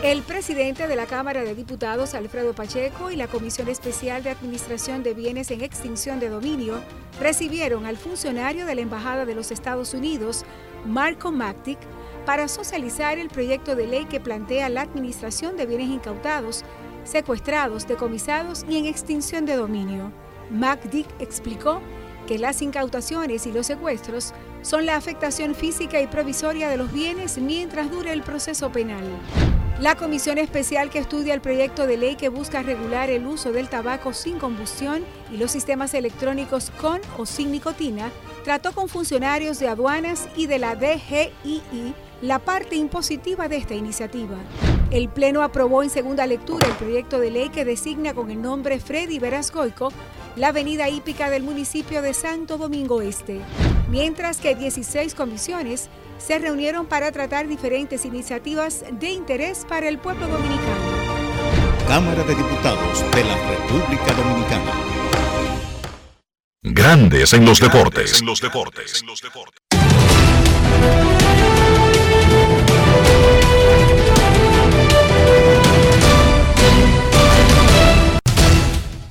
Speaker 17: El presidente de la Cámara de Diputados, Alfredo Pacheco, y la Comisión Especial de Administración de Bienes en Extinción de Dominio recibieron al funcionario de la Embajada de los Estados Unidos, Marco Mactic, para socializar el proyecto de ley que plantea la administración de bienes incautados, secuestrados, decomisados y en extinción de dominio. Macdick explicó que las incautaciones y los secuestros son la afectación física y provisoria de los bienes mientras dure el proceso penal. La comisión especial que estudia el proyecto de ley que busca regular el uso del tabaco sin combustión y los sistemas electrónicos con o sin nicotina trató con funcionarios de aduanas y de la DGII la parte impositiva de esta iniciativa. El Pleno aprobó en segunda lectura el proyecto de ley que designa con el nombre Freddy Verascoico la avenida hípica del municipio de Santo Domingo Este, mientras que 16 comisiones se reunieron para tratar diferentes iniciativas de interés para el pueblo dominicano.
Speaker 18: Cámara de Diputados de la República Dominicana.
Speaker 3: Grandes en los deportes.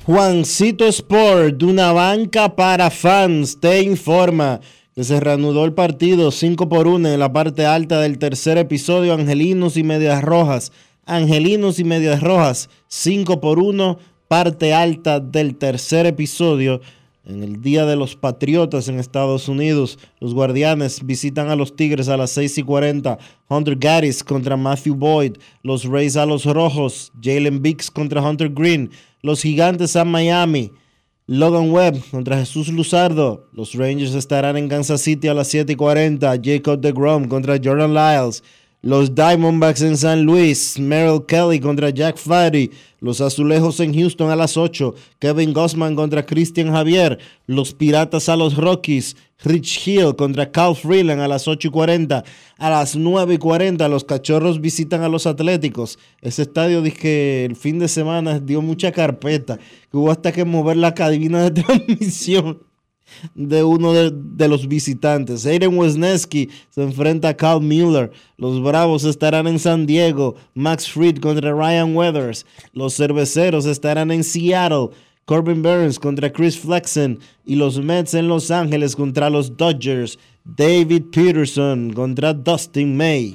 Speaker 1: Juancito Sport, de una banca para fans, te informa que se reanudó el partido 5 por 1 en la parte alta del tercer episodio Angelinos y Medias Rojas. Angelinos y Medias Rojas 5 por 1, parte alta del tercer episodio En el Día de los Patriotas en Estados Unidos, los Guardianes visitan a los Tigres a las 6 y 40. Hunter Gaddis contra Matthew Boyd. Los Rays a los Rojos. Jalen Biggs contra Hunter Green. Los Gigantes a Miami. Logan Webb contra Jesús Luzardo. Los Rangers estarán en Kansas City a las 7 y 40. Jacob DeGrom contra Jordan Lyles. Los Diamondbacks en San Luis, Merrill Kelly contra Jack Flaherty. Los Azulejos en Houston a las 8, Kevin Gossman contra Christian Javier. Los Piratas a los Rockies, Rich Hill contra Cal Freeland a las 8 y 40. A las 9 y 40 los Cachorros visitan a los Atléticos. Ese estadio dice que el fin de semana dio mucha carpeta, que hubo hasta que mover la cabina de transmisión de uno de, de los visitantes. Aiden Wisniewski se enfrenta a Carl Miller. Los Bravos estarán en San Diego. Max Fried contra Ryan Weathers. Los Cerveceros estarán en Seattle. Corbin Burns contra Chris Flexen. Y los Mets en Los Ángeles contra los Dodgers. David Peterson contra Dustin May.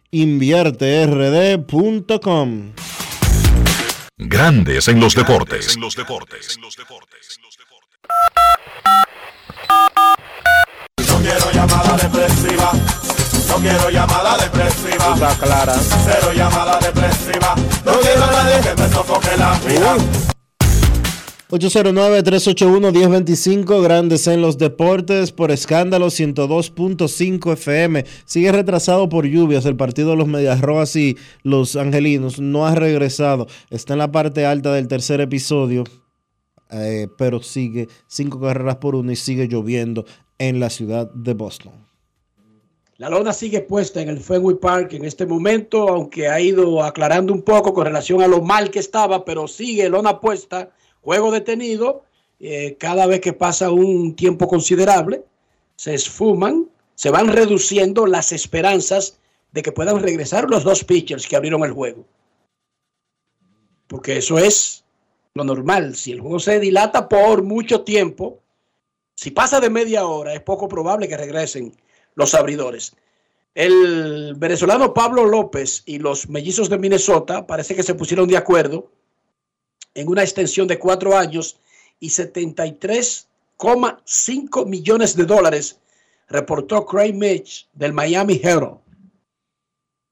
Speaker 1: invierterd.com.
Speaker 3: Grandes en los deportes.
Speaker 19: No quiero llamada depresiva. No quiero llamada depresiva.
Speaker 1: Está clara.
Speaker 19: Cero llamada depresiva. No quiero a nadie que me sofoque la vida.
Speaker 1: 809-381-1025, Grandes en los Deportes, por escándalo 102.5 FM. Sigue retrasado por lluvias. El partido de los Medias Rojas y los Angelinos no ha regresado. Está en la parte alta del tercer episodio, eh, pero sigue cinco carreras por uno y sigue lloviendo en la ciudad de Boston.
Speaker 2: La lona sigue puesta en el Fenway Park en este momento, aunque ha ido aclarando un poco con relación a lo mal que estaba, pero sigue lona puesta juego detenido, eh, cada vez que pasa un tiempo considerable, se esfuman, se van reduciendo las esperanzas de que puedan regresar los dos pitchers que abrieron el juego. Porque eso es lo normal. Si el juego se dilata por mucho tiempo, si pasa de media hora, es poco probable que regresen los abridores. El venezolano Pablo López y los mellizos de Minnesota parece que se pusieron de acuerdo en una extensión de cuatro años y 73,5 millones de dólares, reportó Craig Mitch del Miami Herald.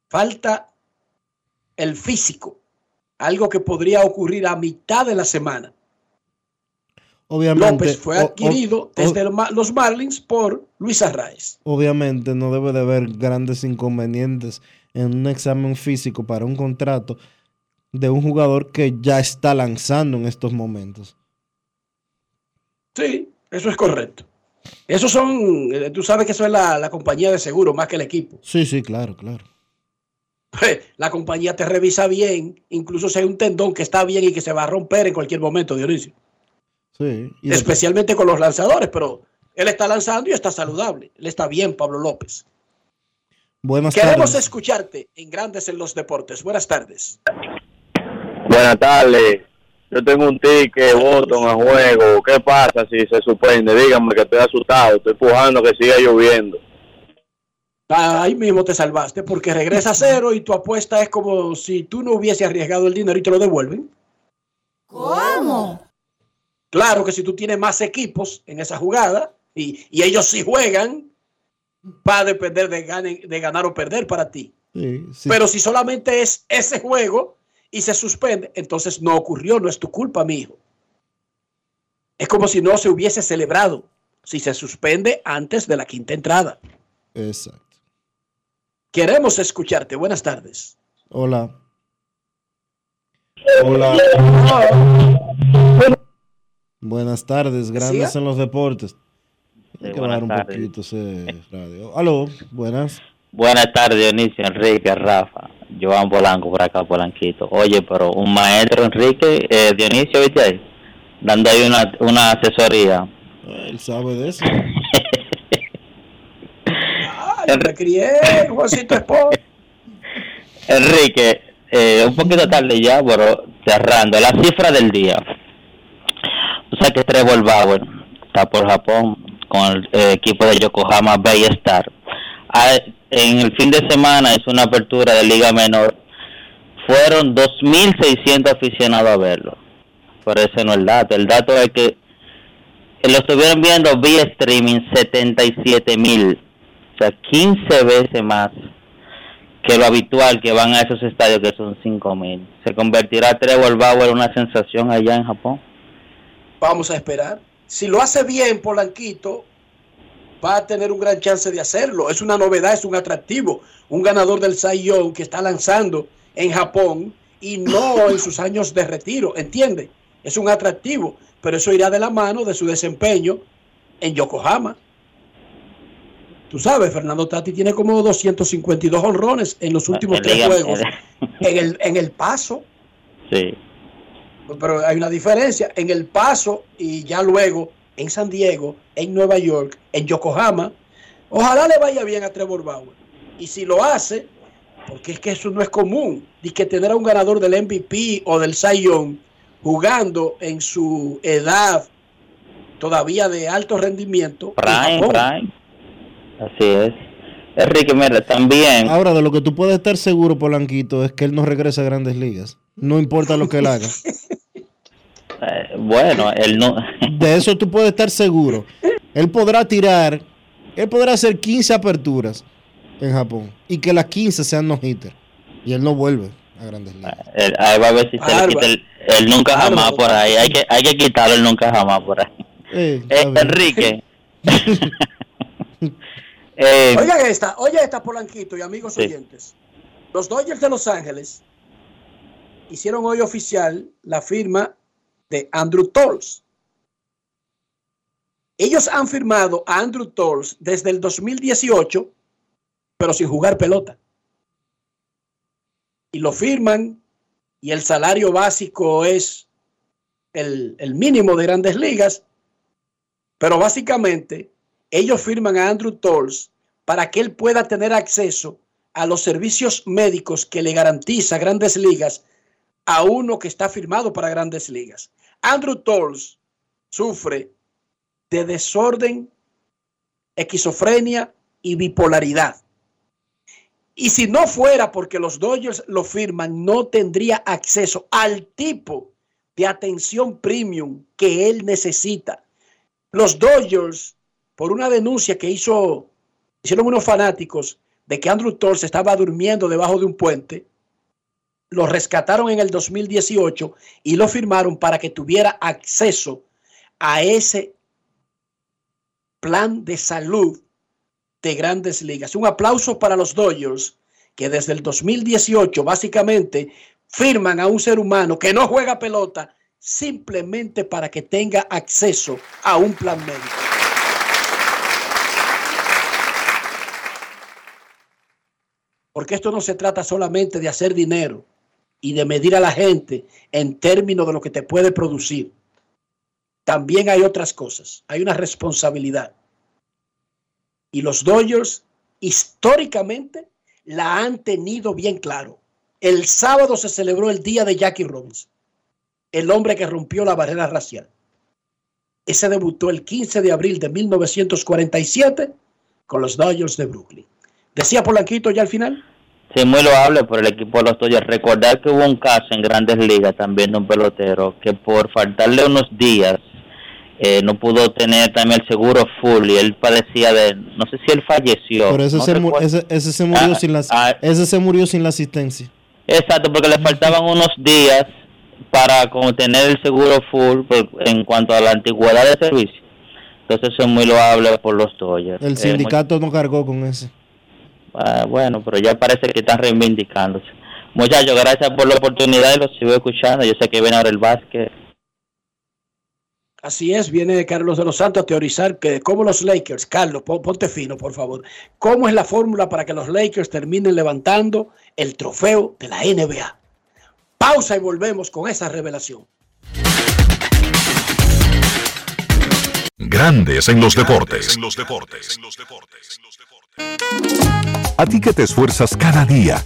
Speaker 2: Falta el físico, algo que podría ocurrir a mitad de la semana.
Speaker 1: Obviamente,
Speaker 2: López fue
Speaker 1: o-
Speaker 2: adquirido
Speaker 1: o-
Speaker 2: desde los Marlins por Luis Arraez.
Speaker 1: Obviamente no debe de haber grandes inconvenientes en un examen físico para un contrato de un jugador que ya está lanzando en estos momentos.
Speaker 2: Sí, eso es correcto. Esos son, eh, tú sabes que eso es la, la compañía de seguro más que el equipo.
Speaker 1: Sí, sí, claro, claro.
Speaker 2: La compañía te revisa bien, incluso si hay un tendón que está bien y que se va a romper en cualquier momento, Dionisio.
Speaker 1: Sí. y
Speaker 2: Especialmente con los lanzadores, pero él está lanzando y está saludable. Él está bien, Pablo López.
Speaker 1: buenas
Speaker 2: Queremos
Speaker 1: tardes.
Speaker 2: escucharte en Grandes en los Deportes. Buenas tardes.
Speaker 20: Buenas tardes. Yo tengo un ticket, en el juego. ¿Qué pasa si se suspende? Díganme que estoy asustado. Estoy empujando que siga lloviendo.
Speaker 2: Ahí mismo te salvaste porque regresa a cero y tu apuesta es como si tú no hubiese arriesgado el dinero y te lo devuelven.
Speaker 17: ¿Cómo?
Speaker 2: Claro que si tú tienes más equipos en esa jugada y, y ellos sí juegan, va a depender de, gane- de ganar o perder para ti.
Speaker 1: Sí, sí.
Speaker 2: Pero si solamente es ese juego y se suspende, entonces no ocurrió, no es tu culpa, mi hijo. Es como si no se hubiese celebrado si se suspende antes de la quinta entrada.
Speaker 1: Exacto.
Speaker 2: Queremos escucharte. Buenas tardes.
Speaker 1: Hola. Hola. Buenas tardes, grandes
Speaker 2: ¿Sí?
Speaker 1: en los deportes. Hay
Speaker 28: Sí,
Speaker 1: que
Speaker 28: buenas
Speaker 1: un
Speaker 28: tardes.
Speaker 1: poquito ese radio. Aló, buenas.
Speaker 28: Buenas tardes, Dionisio, Enrique, Rafa, Joan Polanco por acá, Polanquito. Oye, pero un maestro, Enrique, eh, Dionisio, ¿viste ahí? Dando ahí una, una asesoría.
Speaker 1: Él sabe de eso.
Speaker 2: Ay, me crié, Juancito Sport.
Speaker 28: Enrique, eh, un poquito tarde ya, pero cerrando. La cifra del día. O sea que Trevor Bauer está por Japón con el eh, equipo de Yokohama Bay Star. Ah, en el fin de semana es una apertura de Liga Menor. Fueron 2.600 aficionados a verlo. Pero ese no es el dato. El dato es que lo estuvieron viendo vía streaming 77.000. O sea, 15 veces más que lo habitual que van a esos estadios que son 5000. ¿Se convertirá Trevor Bauer en una sensación allá en Japón?
Speaker 2: Vamos a esperar. Si lo hace bien Polanquito, va a tener un gran chance de hacerlo. Es una novedad, es un atractivo. Un ganador del Young que está lanzando en Japón y no en sus años de retiro, ¿entiende? Es un atractivo, pero eso irá de la mano de su desempeño en Yokohama. Tú sabes, Fernando Tati tiene como 252 honrones en los últimos tres juegos en el, en el paso.
Speaker 28: Sí.
Speaker 2: Pero hay una diferencia en el paso y ya luego en San Diego, en Nueva York, en Yokohama. Ojalá le vaya bien a Trevor Bauer. Y si lo hace, porque es que eso no es común, y que tener a un ganador del MVP o del Cy Young jugando en su edad todavía de alto rendimiento. en
Speaker 28: Prime. Prime. Así es. Enrique, mira, también.
Speaker 1: Ahora, de lo que tú puedes estar seguro, Polanquito, es que él no regresa a grandes ligas. No importa lo que él haga.
Speaker 28: eh, bueno, él no.
Speaker 1: De eso tú puedes estar seguro. Él podrá tirar, él podrá hacer 15 aperturas en Japón y que las 15 sean no hitter. Y él no vuelve a grandes ligas.
Speaker 28: él- ahí va a ver si se le quita el, el nunca jamás por ahí. Hay que, hay que quitarlo el nunca jamás por ahí.
Speaker 1: Eh,
Speaker 28: Eh. Enrique. eh,
Speaker 2: Oigan esta, oye esta Polanquito y amigos
Speaker 28: Sí.
Speaker 2: oyentes. Los Dodgers de Los Ángeles hicieron hoy oficial la firma de Andrew Tolls. Ellos han firmado a Andrew Tolls desde el 2018, pero sin jugar pelota. Y lo firman y el salario básico es el, el mínimo de grandes ligas, pero básicamente ellos firman a Andrew Tolls para que él pueda tener acceso a los servicios médicos que le garantiza Grandes Ligas a uno que está firmado para Grandes Ligas. Andrew Tolls sufre de desorden, esquizofrenia y bipolaridad. Y si no fuera porque los Dodgers lo firman, no tendría acceso al tipo de atención premium que él necesita. Los Dodgers, por una denuncia que hizo, hicieron unos fanáticos de que Andrew Tolls estaba durmiendo debajo de un puente, lo rescataron en el 2018 y lo firmaron para que tuviera acceso a ese plan de salud de grandes ligas. Un aplauso para los Dodgers que desde el 2018 básicamente firman a un ser humano que no juega pelota simplemente para que tenga acceso a un plan médico. Porque esto no se trata solamente de hacer dinero y de medir a la gente en términos de lo que te puede producir. También hay otras cosas. Hay una responsabilidad. Y los Dodgers históricamente la han tenido bien claro. El sábado se celebró el día de Jackie Robinson, el hombre que rompió la barrera racial. Ese debutó el 15 de abril de 1947 con los Dodgers de Brooklyn. Decía Polanquito ya al final.
Speaker 28: Sí, muy loable por el equipo de los Dodgers. Recordar que hubo un caso en Grandes Ligas también de un pelotero que por faltarle unos días eh, no pudo tener también el seguro full y él padecía de, no sé si él falleció.
Speaker 1: Pero ese,
Speaker 28: no
Speaker 1: se, mu- ese, ese se murió
Speaker 28: Ah,
Speaker 1: sin la,
Speaker 28: ah.
Speaker 1: ese se murió sin la asistencia.
Speaker 28: Exacto, porque le faltaban unos días para como tener el seguro full en cuanto a la antigüedad de servicio. Entonces eso es muy loable por los Dodgers.
Speaker 1: El
Speaker 28: Eh,
Speaker 1: sindicato no cargó con ese.
Speaker 28: Ah, bueno, pero ya parece que están reivindicándose. Muchachos, gracias por la oportunidad y los sigo escuchando. Yo sé que viene ahora el básquet.
Speaker 2: Así es, viene Carlos de los Santos a teorizar que cómo los Lakers, Carlos, pon- ponte fino, por favor. ¿Cómo es la fórmula para que los Lakers terminen levantando el trofeo de la NBA? Pausa y volvemos con esa revelación.
Speaker 3: Grandes en los deportes.
Speaker 13: A ti que te esfuerzas cada día,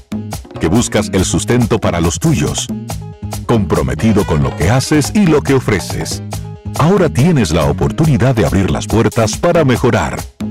Speaker 13: que buscas el sustento para los tuyos, comprometido con lo que haces y lo que ofreces. Ahora tienes la oportunidad de abrir las puertas para mejorar,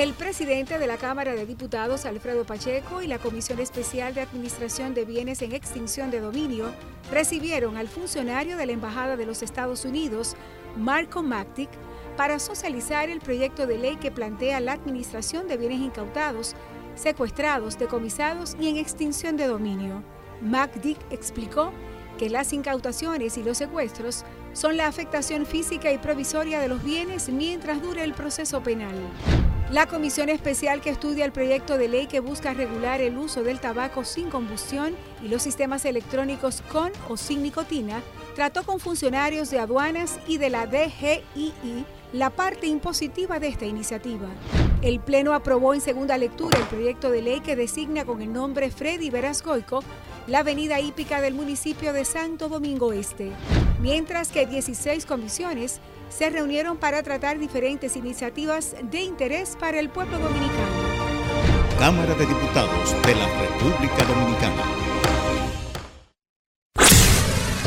Speaker 17: El presidente de la Cámara de Diputados, Alfredo Pacheco, y la Comisión Especial de Administración de Bienes en Extinción de Dominio recibieron al funcionario de la Embajada de los Estados Unidos, Marco Mactic, para socializar el proyecto de ley que plantea la administración de bienes incautados, secuestrados, decomisados y en extinción de dominio. Macdick explicó que las incautaciones y los secuestros son la afectación física y provisoria de los bienes mientras dure el proceso penal. La comisión especial que estudia el proyecto de ley que busca regular el uso del tabaco sin combustión y los sistemas electrónicos con o sin nicotina trató con funcionarios de aduanas y de la DGII la parte impositiva de esta iniciativa. El Pleno aprobó en segunda lectura el proyecto de ley que designa con el nombre Freddy Verasgoico la avenida hípica del municipio de Santo Domingo Este, mientras que 16 comisiones se reunieron para tratar diferentes iniciativas de interés para el pueblo dominicano.
Speaker 18: Cámara de Diputados de la República Dominicana.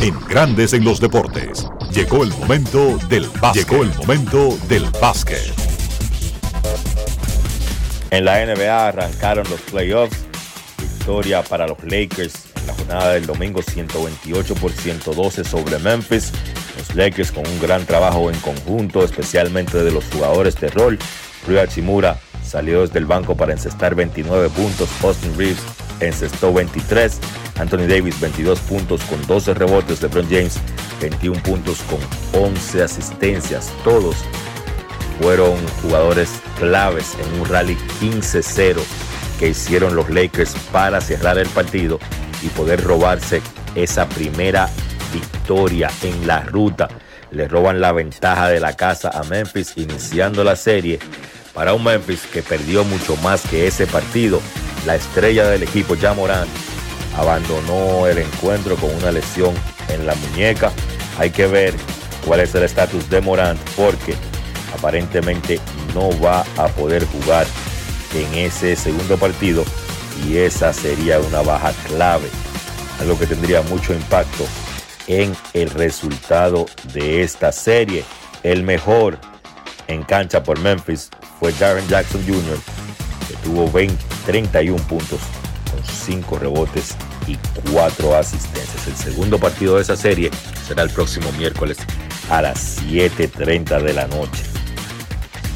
Speaker 3: En Grandes en los deportes. Llegó el momento del básquet. Llegó el momento del básquet.
Speaker 29: En la NBA arrancaron los playoffs. Victoria para los Lakers en la jornada del domingo 128 por 112 sobre Memphis. Los Lakers con un gran trabajo en conjunto, especialmente de los jugadores de rol. Rui Hachimura salió desde el banco para encestar 29 puntos. Austin Reeves encestó 23. Anthony Davis 22 puntos con 12 rebotes. LeBron James 21 puntos con 11 asistencias. Todos fueron jugadores claves en un rally 15-0 que hicieron los Lakers para cerrar el partido y poder robarse esa primera victoria en la ruta. Le roban la ventaja de la casa a Memphis iniciando la serie para un Memphis que perdió mucho más que ese partido. La estrella del equipo, ya Morán, abandonó el encuentro con una lesión en la muñeca. Hay que ver cuál es el estatus de Morant porque aparentemente no va a poder jugar en ese segundo partido y esa sería una baja clave, algo que tendría mucho impacto en el resultado de esta serie. El mejor en cancha por Memphis fue Darren Jackson Jr., que tuvo 20, 31 puntos con 5 rebotes y 4 asistencias. El segundo partido de esa serie será el próximo miércoles a las 7.30 de la noche.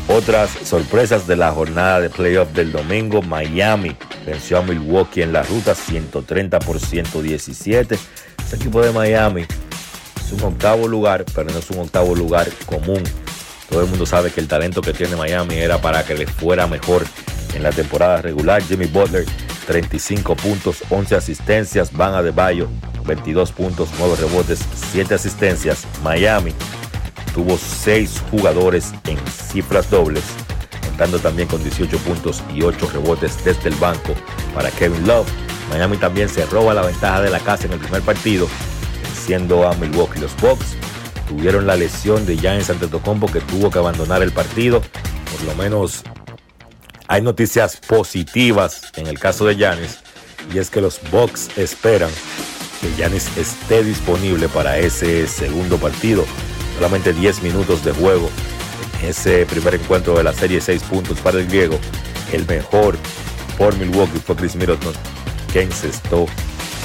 Speaker 29: Otras sorpresas de la jornada de playoff del domingo, Miami venció a Milwaukee en la ruta 130 por 117. Ese equipo de Miami es un octavo lugar, pero no es un octavo lugar común. Todo el mundo sabe que el talento que tiene Miami era para que le fuera mejor en la temporada regular. Jimmy Butler, 35 puntos, 11 asistencias. Van a de Bayo, 22 puntos, 9 rebotes, 7 asistencias. Miami tuvo 6 jugadores en cifras dobles, contando también con 18 puntos y 8 rebotes desde el banco para Kevin Love. Miami también se roba la ventaja de la casa en el primer partido, venciendo a Milwaukee. Los Bucks tuvieron la lesión de Giannis Antetokounmpo que tuvo que abandonar el partido. Por lo menos hay noticias positivas en el caso de Giannis y es que los Bucks esperan que Giannis esté disponible para ese segundo partido. Solamente 10 minutos de juego en ese primer encuentro de la serie, 6 puntos para el griego. El mejor por Milwaukee fue Chris Middleton, que encestó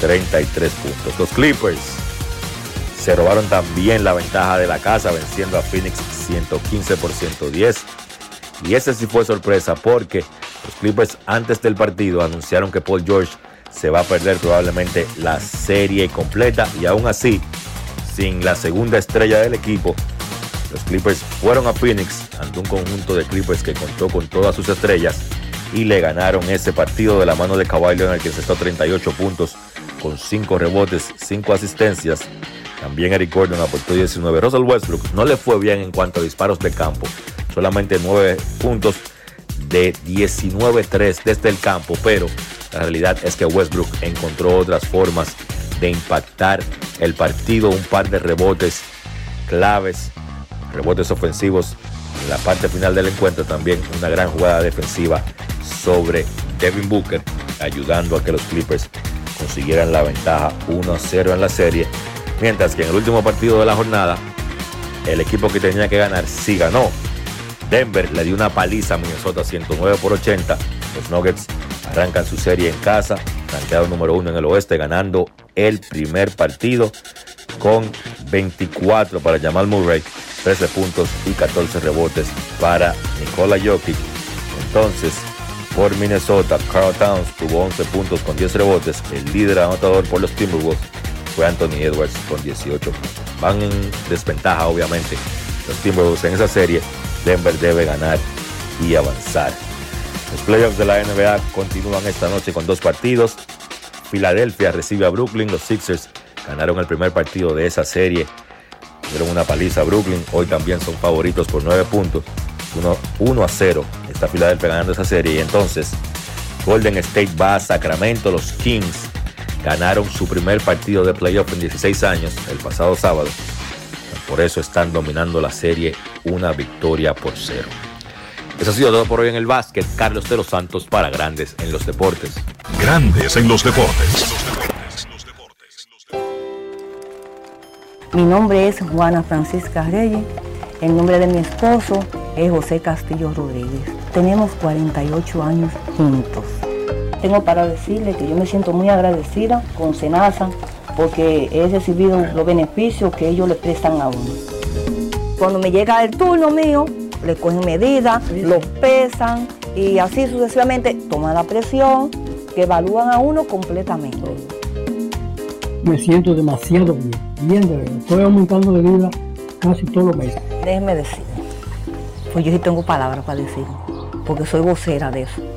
Speaker 29: 33 puntos. Los Clippers se robaron también la ventaja de la casa, venciendo a Phoenix 115 por 110. Y ese sí fue sorpresa porque los Clippers antes del partido anunciaron que Paul George se va a perder probablemente la serie completa y aún así, sin la segunda estrella del equipo, los Clippers fueron a Phoenix ante un conjunto de Clippers que contó con todas sus estrellas y le ganaron ese partido de la mano de Kawhi Leonard que encestó 38 puntos con 5 rebotes, 5 asistencias. También Eric Gordon aportó 19. Russell Westbrook no le fue bien en cuanto a disparos de campo, solamente 9 puntos de 19-3 desde el campo, pero la realidad es que Westbrook encontró otras formas de impactar el partido, un par de rebotes claves, rebotes ofensivos en la parte final del encuentro, también una gran jugada defensiva sobre Devin Booker, ayudando a que los Clippers consiguieran la ventaja 1-0 en la serie, mientras que en el último partido de la jornada, el equipo que tenía que ganar sí ganó. Denver le dio una paliza a Minnesota 109 por 80. Los Nuggets arrancan su serie en casa, rankeado número uno en el oeste, ganando el primer partido con 24 para Jamal Murray, 13 puntos y 14 rebotes para Nikola Jokic. Entonces, por Minnesota, Carl Towns tuvo 11 puntos con 10 rebotes. El líder anotador por los Timberwolves fue Anthony Edwards con 18 Van en desventaja, obviamente, los Timberwolves en esa serie. Denver debe ganar y avanzar. Los playoffs de la NBA continúan esta noche con dos partidos. Filadelfia recibe a Brooklyn. Los Sixers ganaron el primer partido de esa serie. Dieron una paliza a Brooklyn. Hoy también son favoritos por 9 puntos. 1, a 0 está Filadelfia ganando esa serie. Y entonces Golden State va a Sacramento. Los Kings ganaron su primer partido de playoff en 16 años el pasado sábado. Por eso están dominando la serie una victoria por cero. Eso ha sido todo por hoy en el básquet. Carlos de los Santos para Grandes en los Deportes.
Speaker 3: Grandes en los Deportes.
Speaker 10: Mi nombre es Juana Francisca Reyes. El nombre de mi esposo es José Castillo Rodríguez. Tenemos 48 años juntos. Tengo para decirle que yo me siento muy agradecida con Senasa porque he recibido los beneficios que ellos le prestan a uno. Cuando me llega el turno mío, le cogen medidas, lo pesan y así sucesivamente toman la presión, que evalúan a uno completamente.
Speaker 30: Me siento demasiado bien, bien de verdad. Estoy aumentando de vida casi todos los meses.
Speaker 10: Déjeme decir, pues yo sí tengo palabras para decir, porque soy vocera de eso.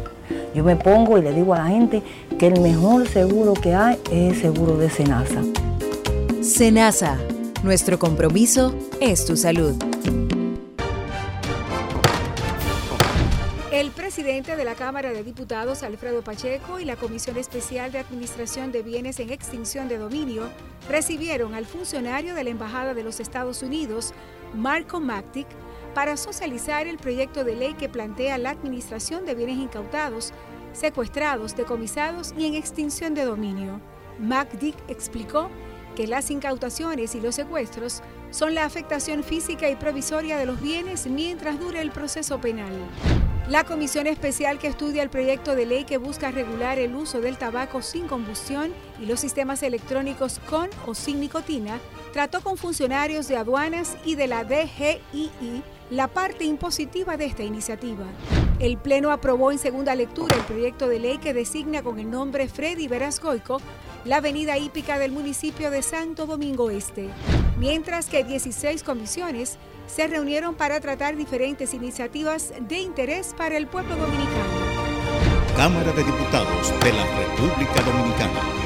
Speaker 10: Yo me pongo y le digo a la gente que el mejor seguro que hay es el seguro de Senasa.
Speaker 31: Senasa, nuestro compromiso es tu salud.
Speaker 17: El presidente de la Cámara de Diputados, Alfredo Pacheco, y la Comisión Especial de Administración de Bienes en Extinción de Dominio recibieron al funcionario de la Embajada de los Estados Unidos, Marco Mactic, para socializar el proyecto de ley que plantea la administración de bienes incautados, secuestrados, decomisados y en extinción de dominio. MacDick explicó que las incautaciones y los secuestros son la afectación física y provisoria de los bienes mientras dure el proceso penal. La comisión especial que estudia el proyecto de ley que busca regular el uso del tabaco sin combustión y los sistemas electrónicos con o sin nicotina trató con funcionarios de aduanas y de la DGII la parte impositiva de esta iniciativa. El Pleno aprobó en segunda lectura el proyecto de ley que designa con el nombre Freddy Verascoico la avenida hípica del municipio de Santo Domingo Este, mientras que 16 comisiones se reunieron para tratar diferentes iniciativas de interés para el pueblo dominicano.
Speaker 18: Cámara de Diputados de la República Dominicana.